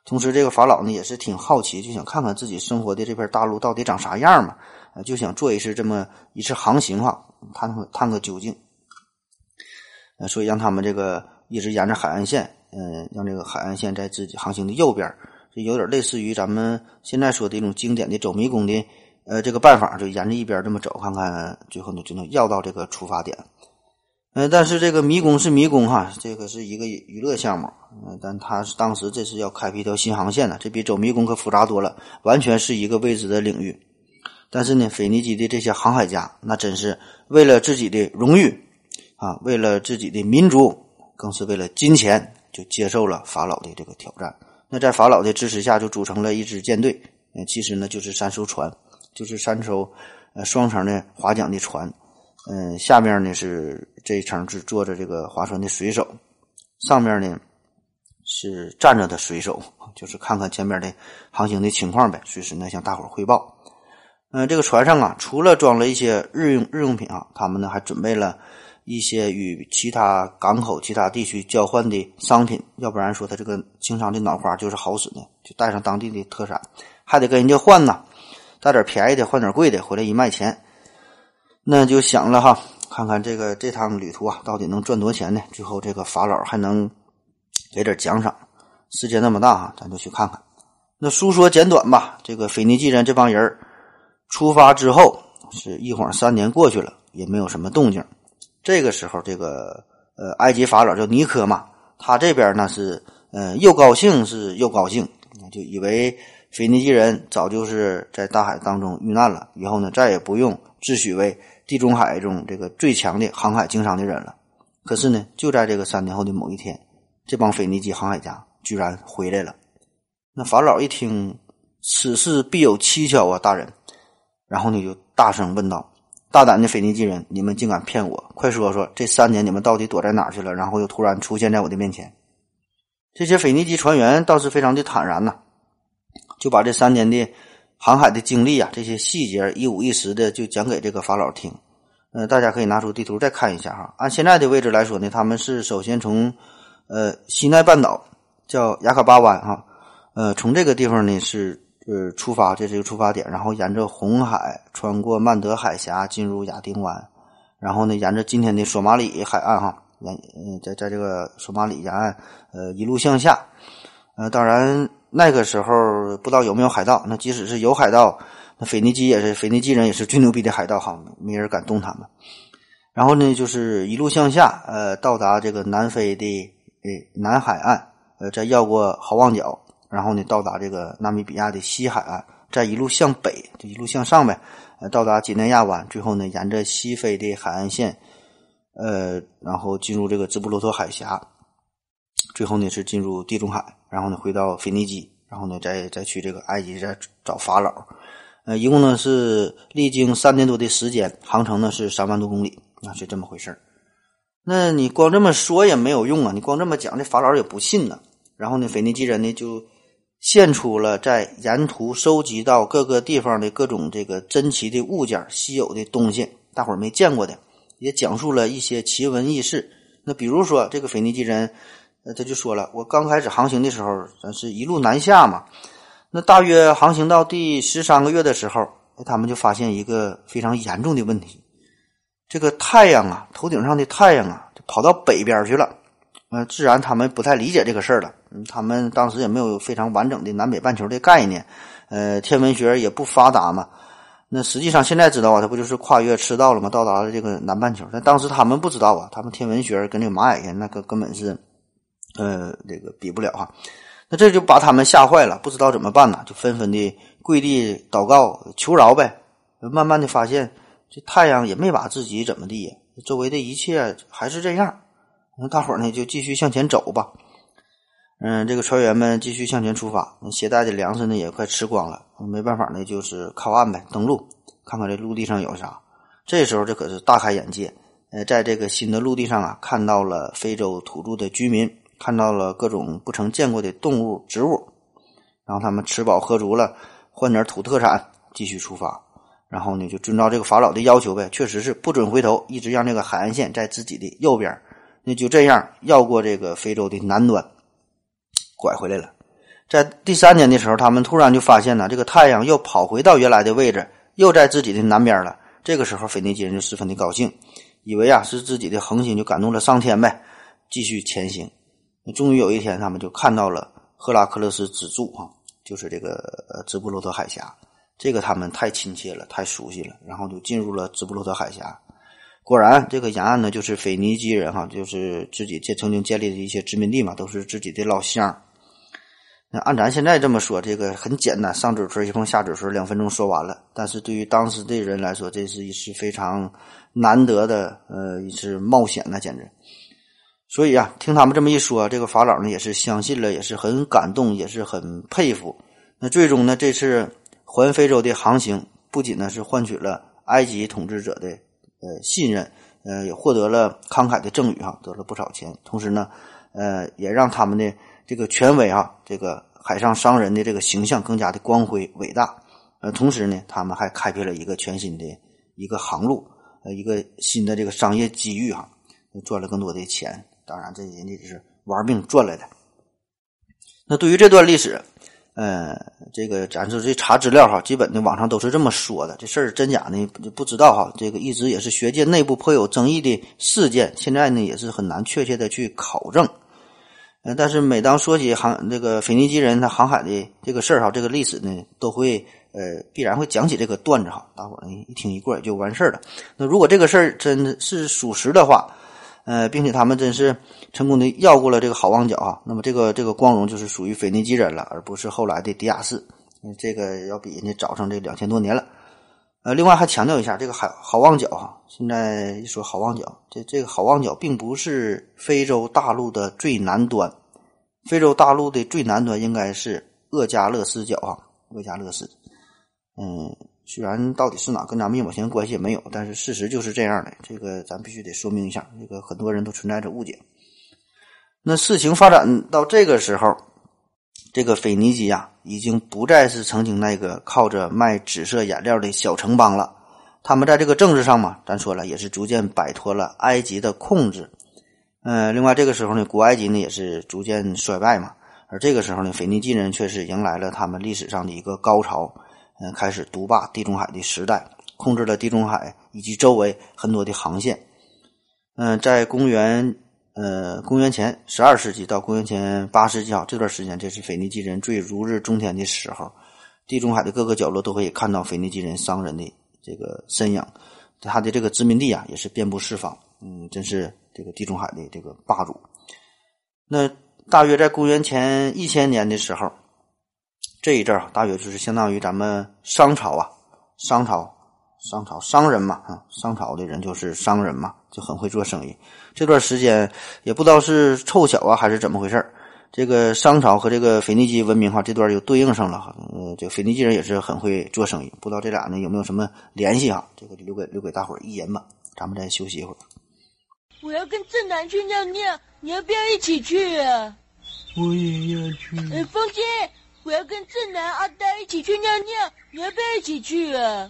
同时，这个法老呢也是挺好奇，就想看看自己生活的这片大陆到底长啥样嘛，就想做一次这么一次航行哈，探个探个究竟。呃，所以让他们这个一直沿着海岸线，嗯，让这个海岸线在自己航行的右边，就有点类似于咱们现在说的一种经典的走迷宫的呃这个办法，就沿着一边这么走，看看最后呢就能绕到这个出发点。嗯，但是这个迷宫是迷宫哈，这个是一个娱乐项目，嗯，但他是当时这是要开辟一条新航线呢，这比走迷宫可复杂多了，完全是一个未知的领域。但是呢，腓尼基的这些航海家，那真是为了自己的荣誉啊，为了自己的民族，更是为了金钱，就接受了法老的这个挑战。那在法老的支持下，就组成了一支舰队，嗯，其实呢就是三艘船，就是三艘呃双层的划桨的船。嗯，下面呢是这一层是坐着这个划船的水手，上面呢是站着的水手，就是看看前面的航行的情况呗，随时呢向大伙汇报。嗯，这个船上啊，除了装了一些日用日用品啊，他们呢还准备了一些与其他港口、其他地区交换的商品，要不然说他这个经商的脑花就是好使呢，就带上当地的特产，还得跟人家换呢，带点便宜的换点贵的，回来一卖钱。那就想了哈，看看这个这趟旅途啊，到底能赚多少钱呢？最后这个法老还能给点奖赏。世界那么大哈，咱就去看看。那书说简短吧，这个腓尼基人这帮人出发之后，是一晃三年过去了，也没有什么动静。这个时候，这个呃埃及法老叫尼科嘛，他这边呢是呃又高兴是又高兴，就以为腓尼基人早就是在大海当中遇难了，以后呢再也不用自诩为。地中海中这个最强的航海经商的人了，可是呢，就在这个三年后的某一天，这帮腓尼基航海家居然回来了。那法老一听此事必有蹊跷啊，大人！然后呢，就大声问道：“大胆的腓尼基人，你们竟敢骗我！快说说，这三年你们到底躲在哪去了？然后又突然出现在我的面前。”这些腓尼基船员倒是非常的坦然呐，就把这三年的。航海的经历啊，这些细节一五一十的就讲给这个法老听。呃，大家可以拿出地图再看一下哈。按现在的位置来说呢，他们是首先从呃西奈半岛叫雅卡巴湾哈，呃从这个地方呢是呃出发，这是一个出发点，然后沿着红海穿过曼德海峡进入亚丁湾，然后呢沿着今天的索马里海岸哈，沿嗯在在这个索马里沿岸呃一路向下，呃当然。那个时候不知道有没有海盗，那即使是有海盗，那腓尼基也是腓尼基人，也是最牛逼的海盗哈，没人敢动他们。然后呢，就是一路向下，呃，到达这个南非的诶南海岸，呃，再绕过好望角，然后呢，到达这个纳米比亚的西海岸，再一路向北，就一路向上呗，呃，到达几内亚湾，最后呢，沿着西非的海岸线，呃，然后进入这个直布罗陀海峡。最后呢是进入地中海，然后呢回到腓尼基，然后呢再再去这个埃及再找法老，呃，一共呢是历经三年多的时间，航程呢是三万多公里，啊，是这么回事儿那你光这么说也没有用啊！你光这么讲，这法老也不信呢。然后呢，腓尼基人呢就献出了在沿途收集到各个地方的各种这个珍奇的物件、稀有的东西，大伙儿没见过的，也讲述了一些奇闻异事。那比如说，这个腓尼基人，呃，他就说了，我刚开始航行的时候，咱是一路南下嘛。那大约航行到第十三个月的时候，他们就发现一个非常严重的问题。这个太阳啊，头顶上的太阳啊，就跑到北边去了。呃，自然他们不太理解这个事儿了。嗯，他们当时也没有非常完整的南北半球的概念，呃，天文学也不发达嘛。那实际上现在知道啊，它不就是跨越赤道了吗？到达了这个南半球。但当时他们不知道啊，他们天文学跟这个玛雅人那个根本是，呃，这个比不了哈。那这就把他们吓坏了，不知道怎么办呢，就纷纷的跪地祷告求饶呗。慢慢的发现。这太阳也没把自己怎么地，周围的一切还是这样。那大伙儿呢就继续向前走吧。嗯，这个船员们继续向前出发，携带的粮食呢也快吃光了，没办法呢就是靠岸呗，登陆看看这陆地上有啥。这时候这可是大开眼界，呃，在这个新的陆地上啊，看到了非洲土著的居民，看到了各种不曾见过的动物、植物，然后他们吃饱喝足了，换点土特产，继续出发。然后呢，就遵照这个法老的要求呗，确实是不准回头，一直让这个海岸线在自己的右边。那就这样绕过这个非洲的南端，拐回来了。在第三年的时候，他们突然就发现呢，这个太阳又跑回到原来的位置，又在自己的南边了。这个时候，腓尼基人就十分的高兴，以为啊是自己的恒星就感动了上天呗，继续前行。终于有一天，他们就看到了赫拉克勒斯之柱哈，就是这个呃直布罗陀海峡。这个他们太亲切了，太熟悉了，然后就进入了直布罗陀海峡。果然，这个沿岸呢，就是腓尼基人哈，就是自己建曾经建立的一些殖民地嘛，都是自己的老乡。那按咱现在这么说，这个很简单，上嘴唇一碰下嘴唇，两分钟说完了。但是对于当时的人来说，这是一次非常难得的呃一次冒险呢，简直。所以啊，听他们这么一说，这个法老呢也是相信了，也是很感动，也是很佩服。那最终呢，这次。环非洲的航行不仅呢是换取了埃及统治者的呃信任，呃也获得了慷慨的赠与哈，得了不少钱。同时呢，呃也让他们的这个权威啊，这个海上商人的这个形象更加的光辉伟大。呃，同时呢，他们还开辟了一个全新的一个航路，呃，一个新的这个商业机遇哈，赚了更多的钱。当然，这人家是玩命赚来的。那对于这段历史。呃，这个咱说这查资料哈，基本的网上都是这么说的，这事儿真假呢不知道哈。这个一直也是学界内部颇有争议的事件，现在呢也是很难确切的去考证。呃，但是每当说起航这个腓尼基人他航海的这个事儿哈，这个历史呢都会呃必然会讲起这个段子哈，大伙儿一听一过也就完事儿了。那如果这个事儿真的是属实的话，呃，并且他们真是成功的绕过了这个好望角啊，那么这个这个光荣就是属于腓尼基人了，而不是后来的迪亚士。这个要比人家早上这两千多年了。呃，另外还强调一下，这个好好望角啊，现在一说好望角，这这个好望角并不是非洲大陆的最南端，非洲大陆的最南端应该是厄加勒斯角啊，厄加勒斯，嗯。虽然到底是哪跟咱们一毛钱关系也没有，但是事实就是这样的。这个咱必须得说明一下，这个很多人都存在着误解。那事情发展到这个时候，这个腓尼基呀，已经不再是曾经那个靠着卖紫色颜料的小城邦了。他们在这个政治上嘛，咱说了也是逐渐摆脱了埃及的控制。嗯，另外这个时候呢，古埃及呢也是逐渐衰败嘛，而这个时候呢，腓尼基人却是迎来了他们历史上的一个高潮。嗯，开始独霸地中海的时代，控制了地中海以及周围很多的航线。嗯，在公元呃公元前十二世纪到公元前八世纪啊这段时间，这是腓尼基人最如日中天的时候。地中海的各个角落都可以看到腓尼基人商人的这个身影，他的这个殖民地啊也是遍布四方。嗯，真是这个地中海的这个霸主。那大约在公元前一千年的时候。这一阵儿大约就是相当于咱们商朝啊，商朝，商朝商人嘛，啊，商朝的人就是商人嘛，就很会做生意。这段时间也不知道是凑巧啊，还是怎么回事这个商朝和这个腓尼基文明哈，这段就对应上了。呃，这个腓尼基人也是很会做生意，不知道这俩呢有没有什么联系啊？这个留给留给大伙儿一言吧。咱们再休息一会儿。我要跟正南去尿尿，你要不要一起去啊？我也要去。哎，风姐，我要跟正南、阿呆一起去尿尿，你要不要一起去啊？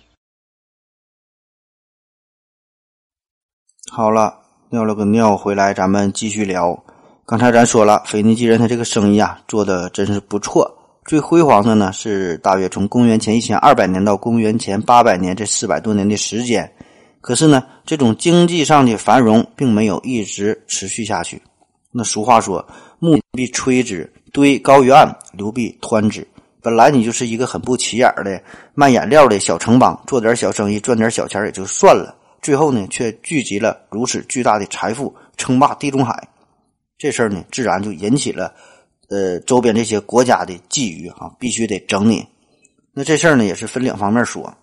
好了，尿了个尿回来，咱们继续聊。刚才咱说了，腓尼基人他这个生意啊，做的真是不错。最辉煌的呢，是大约从公元前一千二百年到公元前八百年这四百多年的时间。可是呢，这种经济上的繁荣并没有一直持续下去。那俗话说：“木必摧之，堆高于岸，流必湍之。”本来你就是一个很不起眼的卖颜料的小城邦，做点小生意赚点小钱也就算了。最后呢，却聚集了如此巨大的财富，称霸地中海。这事儿呢，自然就引起了呃周边这些国家的觊觎啊，必须得整你。那这事儿呢，也是分两方面说。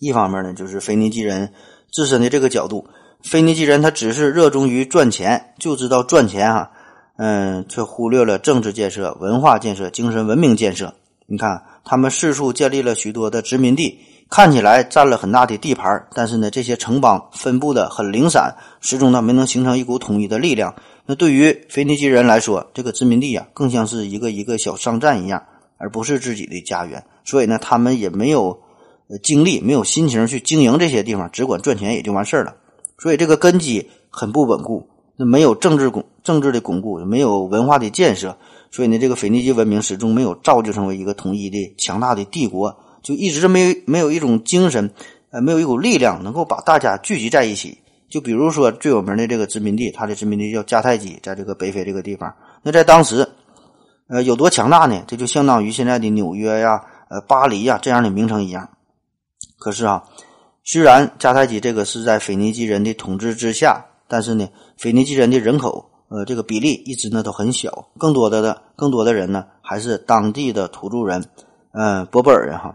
一方面呢，就是腓尼基人自身的这个角度，腓尼基人他只是热衷于赚钱，就知道赚钱哈，嗯，却忽略了政治建设、文化建设、精神文明建设。你看，他们四处建立了许多的殖民地。看起来占了很大的地盘，但是呢，这些城邦分布的很零散，始终呢没能形成一股统一的力量。那对于腓尼基人来说，这个殖民地啊，更像是一个一个小商站一样，而不是自己的家园。所以呢，他们也没有精力，没有心情去经营这些地方，只管赚钱也就完事儿了。所以这个根基很不稳固，没有政治巩政治的巩固，没有文化的建设，所以呢，这个腓尼基文明始终没有造就成为一个统一的强大的帝国。就一直没没有一种精神，呃，没有一股力量能够把大家聚集在一起。就比如说最有名的这个殖民地，它的殖民地叫迦太基，在这个北非这个地方。那在当时，呃，有多强大呢？这就相当于现在的纽约呀、呃，巴黎呀这样的名城一样。可是啊，虽然迦太基这个是在腓尼基人的统治之下，但是呢，腓尼基人的人口，呃，这个比例一直呢都很小，更多的的更多的人呢还是当地的土著人，嗯，波波尔人哈。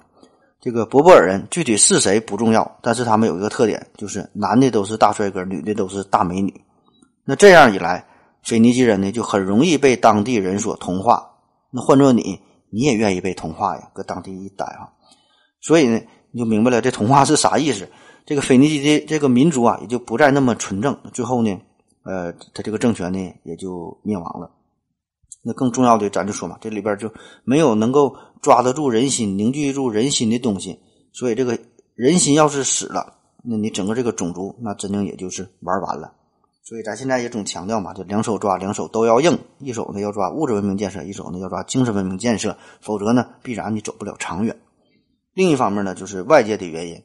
这个博博尔人具体是谁不重要，但是他们有一个特点，就是男的都是大帅哥，女的都是大美女。那这样一来，腓尼基人呢就很容易被当地人所同化。那换做你，你也愿意被同化呀？搁当地一待哈，所以呢，你就明白了这同化是啥意思。这个腓尼基的这个民族啊，也就不再那么纯正。最后呢，呃，他这个政权呢也就灭亡了。那更重要的，咱就说嘛，这里边就没有能够抓得住人心、凝聚住人心的东西。所以，这个人心要是死了，那你整个这个种族，那真正也就是玩完了。所以，咱现在也总强调嘛，就两手抓，两手都要硬。一手呢要抓物质文明建设，一手呢要抓精神文明建设，否则呢，必然你走不了长远。另一方面呢，就是外界的原因。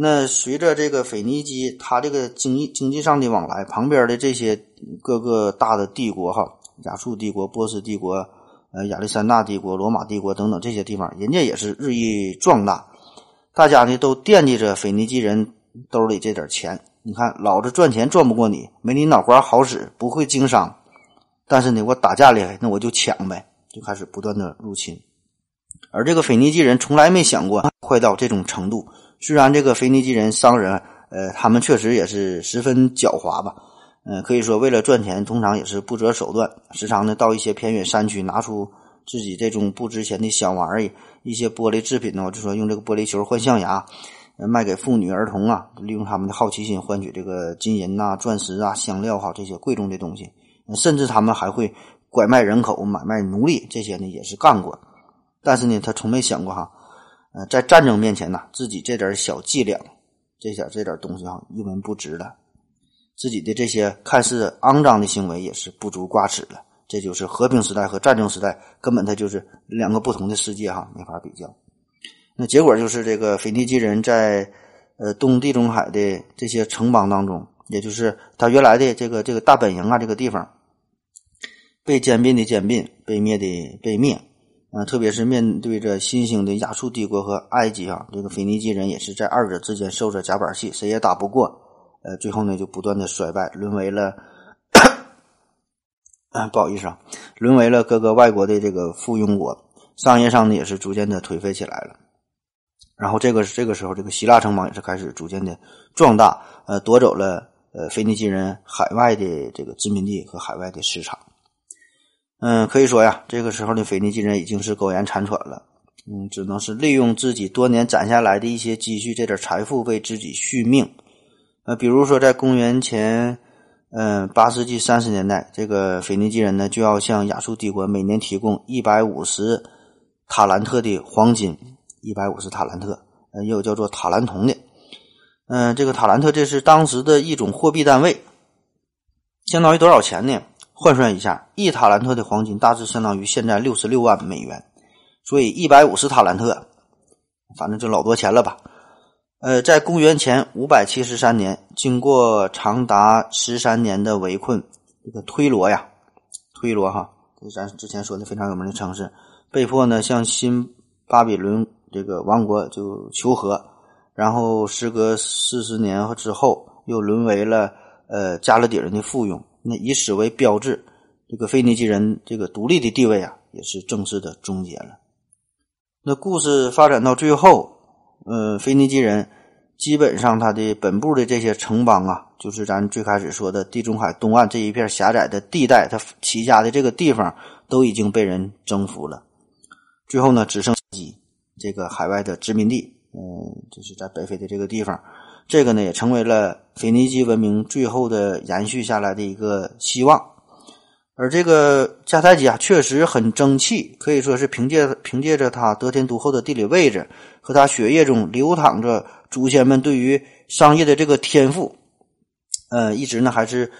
那随着这个腓尼基，他这个经济经济上的往来，旁边的这些各个大的帝国哈。亚述帝国、波斯帝国、呃亚历山大帝国、罗马帝国等等这些地方，人家也是日益壮大。大家呢都惦记着腓尼基人兜里这点钱。你看，老子赚钱赚不过你，没你脑瓜好使，不会经商。但是呢，我打架厉害，那我就抢呗，就开始不断的入侵。而这个腓尼基人从来没想过坏到这种程度。虽然这个腓尼基人商人，呃，他们确实也是十分狡猾吧。嗯，可以说为了赚钱，通常也是不择手段，时常呢到一些偏远山区，拿出自己这种不值钱的小玩意儿，一些玻璃制品呢，就说用这个玻璃球换象牙，卖给妇女儿童啊，利用他们的好奇心换取这个金银呐、钻石啊、香料哈这些贵重的东西，甚至他们还会拐卖人口、买卖奴隶，这些呢也是干过。但是呢，他从没想过哈，呃，在战争面前呢，自己这点小伎俩，这点这点东西哈，一文不值了。自己的这些看似肮脏的行为也是不足挂齿了。这就是和平时代和战争时代根本它就是两个不同的世界哈，没法比较。那结果就是这个腓尼基人在呃东地中海的这些城邦当中，也就是他原来的这个这个大本营啊这个地方，被兼并的兼并，被灭的被灭。啊，特别是面对着新兴的亚述帝国和埃及啊，这个腓尼基人也是在二者之间受着夹板气，谁也打不过。呃，最后呢，就不断的衰败，沦为了，啊，不好意思啊，沦为了各个外国的这个附庸国，商业上呢也是逐渐的颓废起来了。然后这个这个时候，这个希腊城邦也是开始逐渐的壮大，呃，夺走了呃腓尼基人海外的这个殖民地和海外的市场。嗯，可以说呀，这个时候的腓尼基人已经是苟延残喘了，嗯，只能是利用自己多年攒下来的一些积蓄，这点财富为自己续命。呃，比如说在公元前，嗯，八世纪三十年代，这个腓尼基人呢就要向亚述帝国每年提供一百五十塔兰特的黄金，一百五十塔兰特，呃，也有叫做塔兰铜的。嗯，这个塔兰特这是当时的一种货币单位，相当于多少钱呢？换算一下，一塔兰特的黄金大致相当于现在六十六万美元，所以一百五十塔兰特，反正就老多钱了吧。呃，在公元前五百七十三年，经过长达十三年的围困，这个推罗呀，推罗哈，这咱之前说的非常有名的城市，被迫呢向新巴比伦这个王国就求和。然后，时隔四十年之后，又沦为了呃加勒底人的附庸。那以史为标志，这个腓尼基人这个独立的地位啊，也是正式的终结了。那故事发展到最后，呃，腓尼基人基本上他的本部的这些城邦啊，就是咱最开始说的地中海东岸这一片狭窄的地带，他起家的这个地方都已经被人征服了。最后呢，只剩几这个海外的殖民地。嗯，就是在北非的这个地方，这个呢也成为了腓尼基文明最后的延续下来的一个希望。而这个迦太基啊，确实很争气，可以说是凭借凭借着他得天独厚的地理位置和他血液中流淌着祖先们对于商业的这个天赋，呃，一直呢还是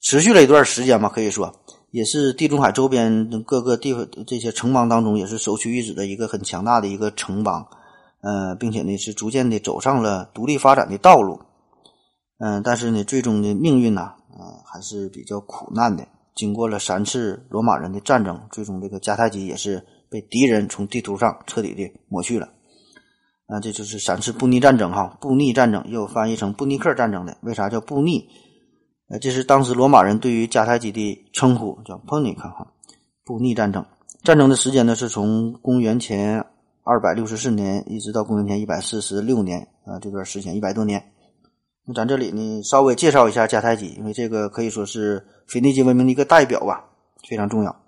持续了一段时间吧。可以说，也是地中海周边各个地方这些城邦当中也是首屈一指的一个很强大的一个城邦。呃，并且呢，是逐渐的走上了独立发展的道路。嗯，但是呢，最终的命运呢，呃，还是比较苦难的。经过了三次罗马人的战争，最终这个迦太基也是被敌人从地图上彻底的抹去了。啊，这就是三次布匿战争哈，布匿战争又翻译成布尼克战争的。为啥叫布匿？呃，这是当时罗马人对于迦太基的称呼，叫 Punic 哈，布匿战争。战争的时间呢，是从公元前。二百六十四年，一直到公元前一百四十六年啊，这段时间一百多年。那咱这里呢，稍微介绍一下迦太基，因为这个可以说是腓尼基文明的一个代表吧，非常重要。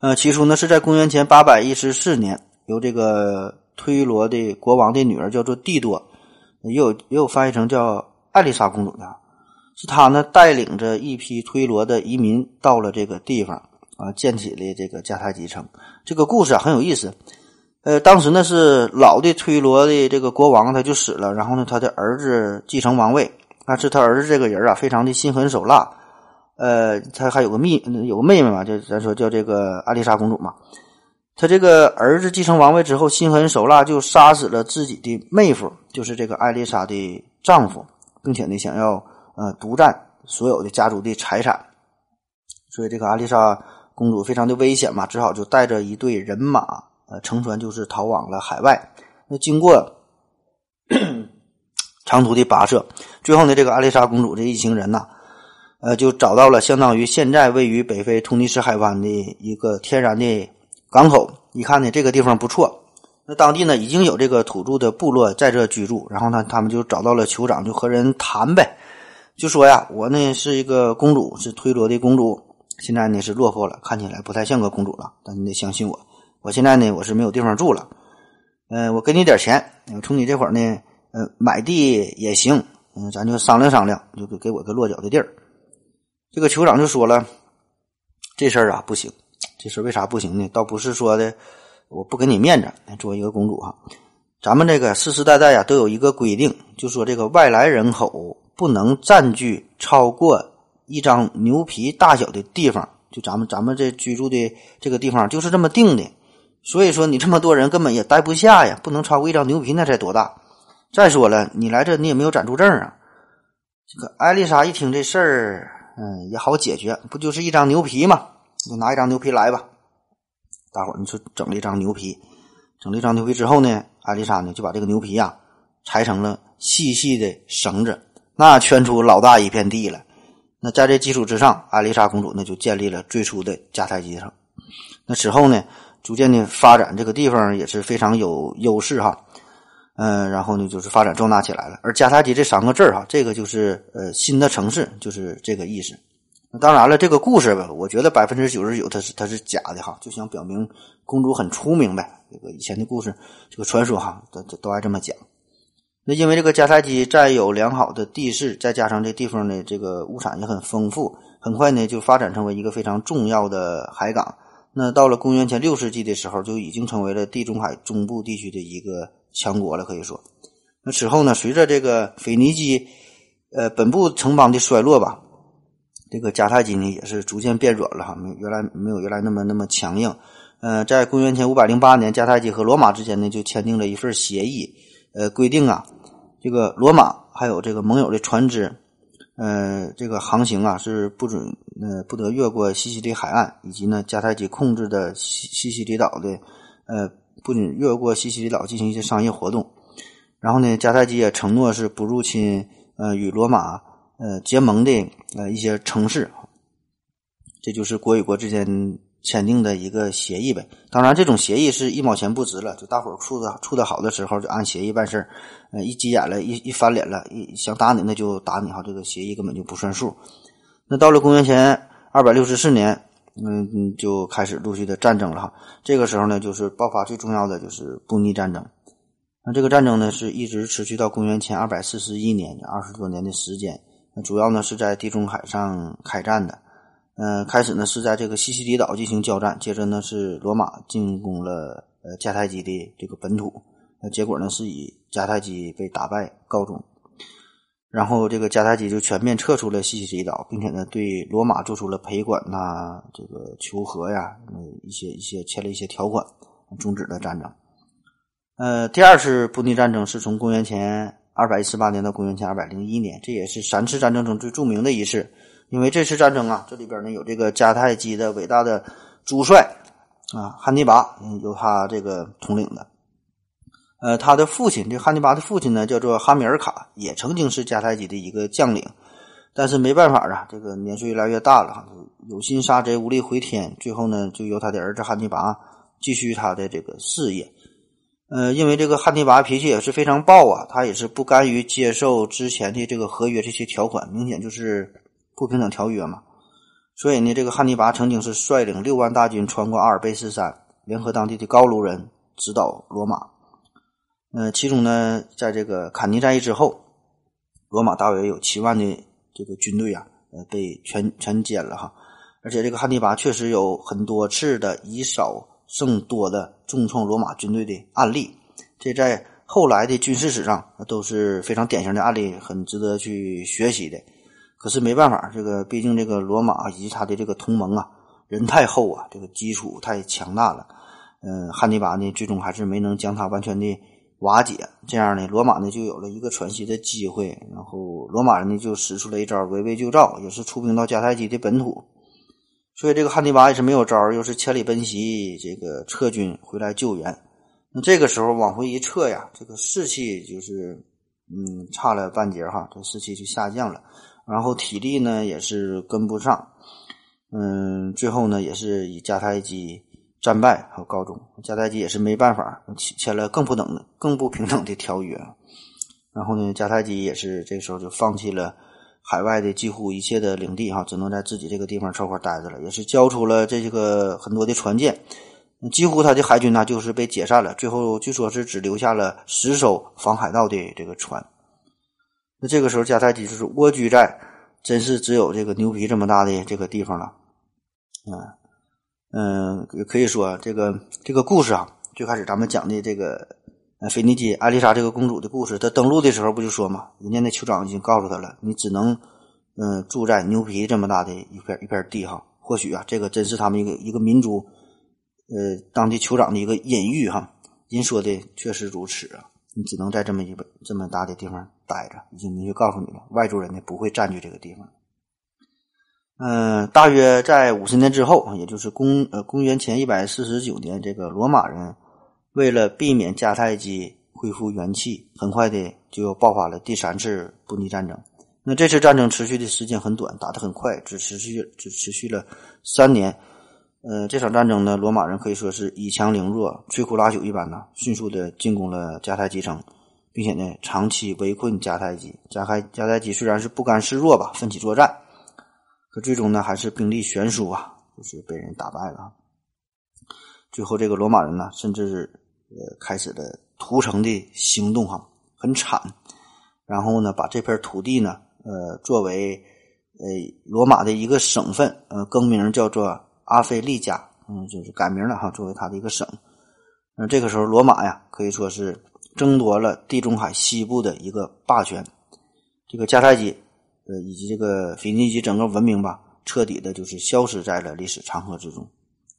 呃，起初呢是在公元前八百一十四年，由这个推罗的国王的女儿叫做帝多，也有也有翻译成叫艾丽莎公主的，是她呢带领着一批推罗的移民到了这个地方啊，建起了这个迦太基城。这个故事啊很有意思。呃，当时呢是老的推罗的这个国王他就死了，然后呢他的儿子继承王位，但是他儿子这个人啊非常的心狠手辣，呃，他还有个妹有个妹妹嘛，就咱说叫这个艾丽莎公主嘛，他这个儿子继承王位之后心狠手辣，就杀死了自己的妹夫，就是这个艾丽莎的丈夫，并且呢想要呃独占所有的家族的财产，所以这个艾丽莎公主非常的危险嘛，只好就带着一队人马。呃，乘船就是逃往了海外。那经过长途的跋涉，最后呢，这个阿丽莎公主这一行人呐，呃，就找到了相当于现在位于北非突尼斯海湾的一个天然的港口。一看呢，这个地方不错。那当地呢，已经有这个土著的部落在这居住。然后呢，他们就找到了酋长，就和人谈呗，就说呀，我呢是一个公主，是推罗的公主，现在呢是落魄了，看起来不太像个公主了。但你得相信我。我现在呢，我是没有地方住了，嗯，我给你点钱，从你这会儿呢，呃，买地也行，嗯，咱就商量商量，就给给我个落脚的地儿。这个酋长就说了，这事儿啊不行，这事为啥不行呢？倒不是说的我不给你面子，作为一个公主哈，咱们这个世世代代呀都有一个规定，就说这个外来人口不能占据超过一张牛皮大小的地方，就咱们咱们这居住的这个地方就是这么定的。所以说，你这么多人根本也待不下呀，不能超过一张牛皮，那才多大？再说了，你来这你也没有暂住证啊。这个艾丽莎一听这事儿，嗯，也好解决，不就是一张牛皮吗？就拿一张牛皮来吧。大伙儿，你就整了一张牛皮，整了一张牛皮之后呢，艾丽莎呢就把这个牛皮呀裁成了细细的绳子，那圈出老大一片地了。那在这基础之上，艾丽莎公主呢就建立了最初的迦太基城。那此后呢？逐渐的发展，这个地方也是非常有优势哈，嗯，然后呢就是发展壮大起来了。而迦太基这三个字儿哈，这个就是呃新的城市，就是这个意思。当然了，这个故事吧，我觉得百分之九十九它是它是假的哈，就想表明公主很出名呗。这个以前的故事，这个传说哈，都都都爱这么讲。那因为这个迦太基占有良好的地势，再加上这地方的这个物产也很丰富，很快呢就发展成为一个非常重要的海港。那到了公元前六世纪的时候，就已经成为了地中海中部地区的一个强国了。可以说，那此后呢，随着这个腓尼基呃本部城邦的衰落吧，这个迦太基呢也是逐渐变软了哈，没原来没有原来那么那么强硬。呃，在公元前五百零八年，迦太基和罗马之间呢就签订了一份协议，呃，规定啊，这个罗马还有这个盟友的船只。呃，这个航行啊是不准呃不得越过西西里海岸，以及呢迦太基控制的西西西里岛的呃不准越过西西里岛进行一些商业活动。然后呢，迦太基也承诺是不入侵呃与罗马呃结盟的呃一些城市。这就是国与国之间。签订的一个协议呗，当然这种协议是一毛钱不值了，就大伙儿处的处的好的时候就按协议办事儿，呃，一急眼了，一一翻脸了，一想打你那就打你哈，这个协议根本就不算数。那到了公元前二百六十四年，嗯，就开始陆续的战争了哈。这个时候呢，就是爆发最重要的就是布匿战争。那这个战争呢，是一直持续到公元前二百四十一年，二十多年的时间。那主要呢是在地中海上开战的。嗯，开始呢是在这个西西里岛进行交战，接着呢是罗马进攻了呃迦太基的这个本土，呃结果呢是以迦太基被打败告终，然后这个迦太基就全面撤出了西西里岛，并且呢对罗马做出了赔款呐，这个求和呀，一些一些签了一些条款，终止了战争。呃，第二次布匿战争是从公元前二百一十八年到公元前二百零一年，这也是三次战争中最著名的一次。因为这次战争啊，这里边呢有这个迦太基的伟大的主帅啊，汉尼拔，由他这个统领的。呃，他的父亲，这汉尼拔的父亲呢叫做哈米尔卡，也曾经是迦太基的一个将领，但是没办法啊，这个年岁越来越大了，有心杀贼无力回天，最后呢就由他的儿子汉尼拔继续他的这个事业。呃，因为这个汉尼拔脾气也是非常暴啊，他也是不甘于接受之前的这个合约这些条款，明显就是。不平等条约嘛，所以呢，这个汉尼拔曾经是率领六万大军穿过阿尔卑斯山，联合当地的高卢人，直捣罗马。呃，其中呢，在这个坎尼战役之后，罗马大约有七万的这个军队啊，呃，被全全歼了哈。而且这个汉尼拔确实有很多次的以少胜多的重创罗马军队的案例，这在后来的军事史上都是非常典型的案例，很值得去学习的。可是没办法，这个毕竟这个罗马以及他的这个同盟啊，人太厚啊，这个基础太强大了。嗯，汉尼拔呢，最终还是没能将他完全的瓦解。这样呢，罗马呢就有了一个喘息的机会。然后罗马人呢就使出了一招围魏救赵，也是出兵到迦太基的本土。所以这个汉尼拔也是没有招，又是千里奔袭，这个撤军回来救援。那这个时候往回一撤呀，这个士气就是嗯差了半截哈，这士气就下降了。然后体力呢也是跟不上，嗯，最后呢也是以迦太基战败和告终。迦太基也是没办法签签了更不等的、更不平等的条约。然后呢，迦太基也是这时候就放弃了海外的几乎一切的领地哈，只能在自己这个地方凑合待着了。也是交出了这个很多的船舰，几乎他的海军呢就是被解散了。最后据说是只留下了十艘防海盗的这个船。那这个时候，迦太基就是蜗居在，真是只有这个牛皮这么大的这个地方了，嗯嗯，可以说这个这个故事啊，最开始咱们讲的这个呃腓尼基艾丽莎这个公主的故事，她登陆的时候不就说嘛，人家那酋长已经告诉她了，你只能嗯住在牛皮这么大的一片一片地哈，或许啊，这个真是他们一个一个民族呃当地酋长的一个隐喻哈，人说的确实如此啊。你只能在这么一个这么大的地方待着，已经明确告诉你了，外族人呢不会占据这个地方。嗯，大约在五十年之后，也就是公呃公元前一百四十九年，这个罗马人为了避免迦太基恢复元气，很快的就又爆发了第三次布匿战争。那这次战争持续的时间很短，打得很快，只持续只持续了三年。呃，这场战争呢，罗马人可以说是以强凌弱，摧枯拉朽一般呢，迅速的进攻了迦太基城，并且呢，长期围困迦太基。迦太迦太基虽然是不甘示弱吧，奋起作战，可最终呢，还是兵力悬殊啊，就是被人打败了。最后，这个罗马人呢，甚至呃开始了屠城的行动哈，很惨。然后呢，把这片土地呢，呃，作为呃罗马的一个省份，呃，更名叫做阿非利加，嗯，就是改名了哈，作为它的一个省。那这个时候，罗马呀，可以说是争夺了地中海西部的一个霸权。这个迦太基，呃，以及这个腓尼基整个文明吧，彻底的就是消失在了历史长河之中。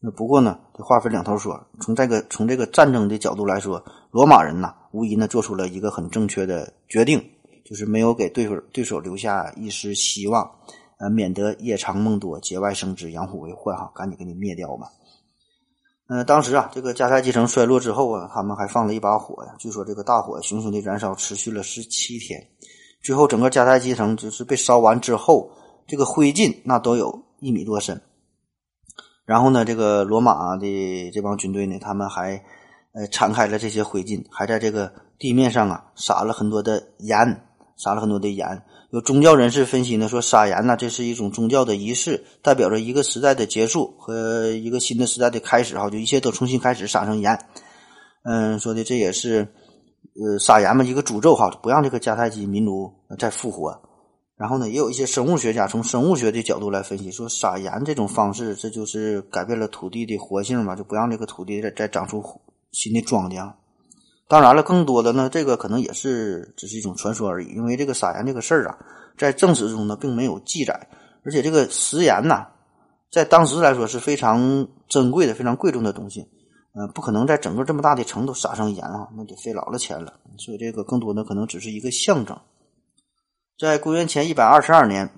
那不过呢，这话分两头说，从这个从这个战争的角度来说，罗马人呐，无疑呢做出了一个很正确的决定。就是没有给对手对手留下一丝希望，呃，免得夜长梦多，节外生枝，养虎为患哈，赶紧给你灭掉吧。呃，当时啊，这个迦太基城衰落之后啊，他们还放了一把火呀。据说这个大火熊熊的燃烧，持续了十七天，最后整个迦太基城就是被烧完之后，这个灰烬那都有一米多深。然后呢，这个罗马的这帮军队呢，他们还呃铲开了这些灰烬，还在这个地面上啊撒了很多的盐。撒了很多的盐，有宗教人士分析呢，说撒盐呢，这是一种宗教的仪式，代表着一个时代的结束和一个新的时代的开始哈，就一切都重新开始，撒上盐。嗯，说的这也是呃撒盐嘛，一个诅咒哈，不让这个迦太基民族再复活。然后呢，也有一些生物学家从生物学的角度来分析，说撒盐这种方式，这就是改变了土地的活性嘛，就不让这个土地再再长出新的庄稼。当然了，更多的呢，这个可能也是只是一种传说而已。因为这个撒盐这个事儿啊，在正史中呢并没有记载，而且这个食盐呐，在当时来说是非常珍贵的、非常贵重的东西。嗯，不可能在整个这么大的城都撒上盐啊，那得费老了钱了。所以这个更多的可能只是一个象征。在公元前一百二十二年，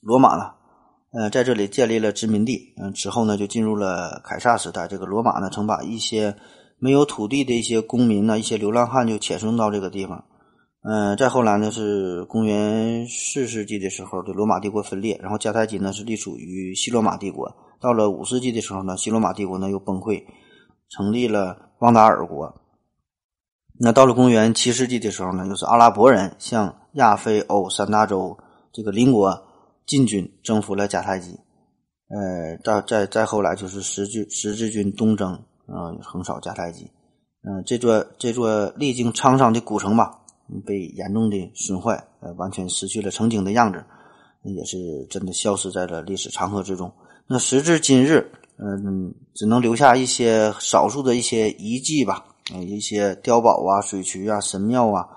罗马呢，呃，在这里建立了殖民地。嗯，之后呢，就进入了凯撒时代。这个罗马呢，曾把一些没有土地的一些公民呢，一些流浪汉就遣送到这个地方。嗯，再后来呢，是公元四世纪的时候，这罗马帝国分裂，然后迦太基呢是隶属于西罗马帝国。到了五世纪的时候呢，西罗马帝国呢又崩溃，成立了旺达尔国。那到了公元七世纪的时候呢，又是阿拉伯人向亚非欧三大洲这个邻国进军，征服了迦太基。呃，再再再后来就是十字十字军东征。啊，横扫迦太基，嗯，这座这座历经沧桑的古城吧，被严重的损坏，呃，完全失去了曾经的样子，也是真的消失在了历史长河之中。那时至今日，嗯，只能留下一些少数的一些遗迹吧，嗯，一些碉堡啊、水渠啊、神庙啊、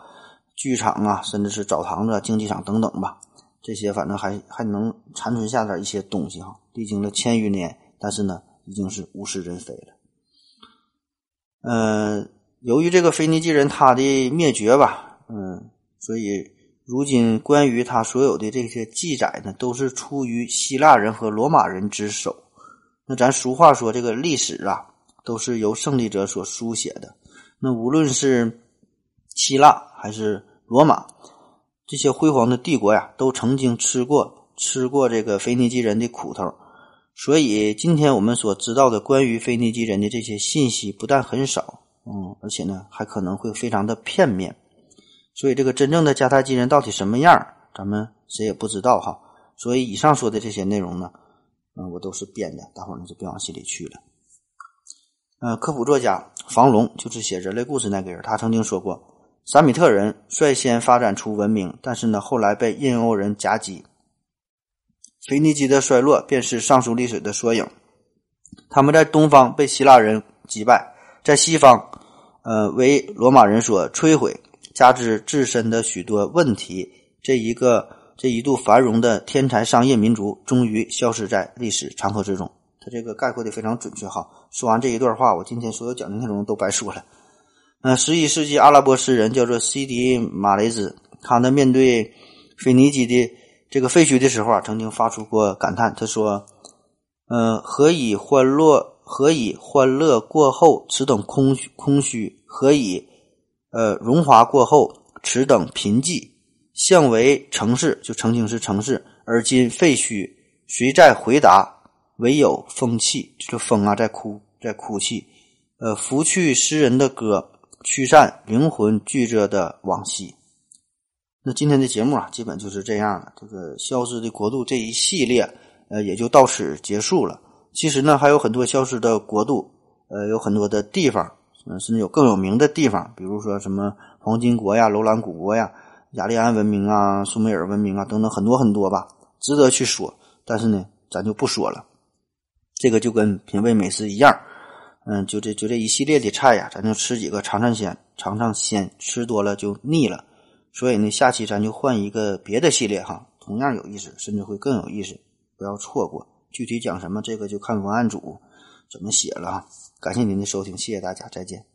剧场啊，甚至是澡堂子、竞技场等等吧，这些反正还还能残存下点一些东西哈。历经了千余年，但是呢，已经是物是人非了。嗯，由于这个腓尼基人他的灭绝吧，嗯，所以如今关于他所有的这些记载呢，都是出于希腊人和罗马人之手。那咱俗话说，这个历史啊，都是由胜利者所书写的。那无论是希腊还是罗马这些辉煌的帝国呀，都曾经吃过吃过这个腓尼基人的苦头。所以，今天我们所知道的关于腓尼基人的这些信息不但很少，嗯，而且呢，还可能会非常的片面。所以，这个真正的迦太基人到底什么样，咱们谁也不知道哈。所以，以上说的这些内容呢，嗯，我都是编的，大伙儿呢就别往心里去了。呃，科普作家房龙就是写人类故事那个人，他曾经说过，萨米特人率先发展出文明，但是呢，后来被印欧人夹击。腓尼基的衰落便是上述历史的缩影。他们在东方被希腊人击败，在西方，呃，为罗马人所摧毁，加之自身的许多问题，这一个这一度繁荣的天才商业民族，终于消失在历史长河之中。他这个概括的非常准确哈。说完这一段话，我今天所有讲的内容都白说了。嗯，十一世纪阿拉伯诗人叫做西迪马雷兹，他呢面对腓尼基的。这个废墟的时候啊，曾经发出过感叹。他说：“嗯，何以欢乐？何以欢乐过后，此等空虚？空虚？何以呃荣华过后，此等贫瘠？相为城市，就曾经是城市，而今废墟，谁在回答？唯有风气，就是风啊，在哭，在哭泣。呃，拂去诗人的歌，驱散灵魂聚着的往昔。”那今天的节目啊，基本就是这样了。这个消失的国度这一系列，呃，也就到此结束了。其实呢，还有很多消失的国度，呃，有很多的地方，嗯甚至有更有名的地方，比如说什么黄金国呀、楼兰古国呀、雅利安文明啊、苏美尔文明啊等等很多很多吧，值得去说。但是呢，咱就不说了。这个就跟品味美食一样，嗯，就这就这一系列的菜呀，咱就吃几个尝尝鲜，尝尝鲜，吃多了就腻了。所以呢，下期咱就换一个别的系列哈，同样有意思，甚至会更有意思，不要错过。具体讲什么，这个就看文案组怎么写了哈。感谢您的收听，谢谢大家，再见。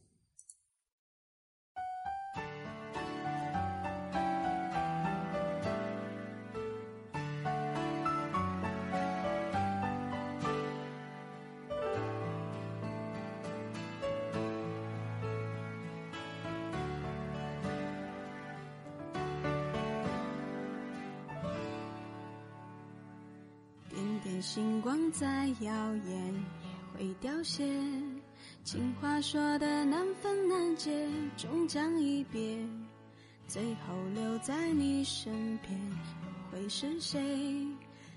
星光再耀眼也会凋谢，情话说的难分难解，终将一别。最后留在你身边会是谁？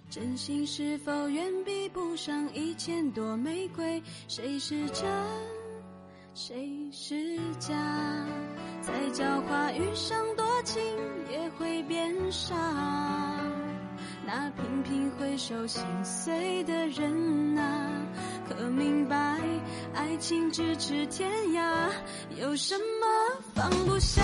真心是否远比不上一千朵玫瑰？谁是真，谁是假？再狡猾遇上多情，也会变傻。那频频回首心碎的人啊，可明白爱情咫尺天涯，有什么放不下？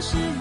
是。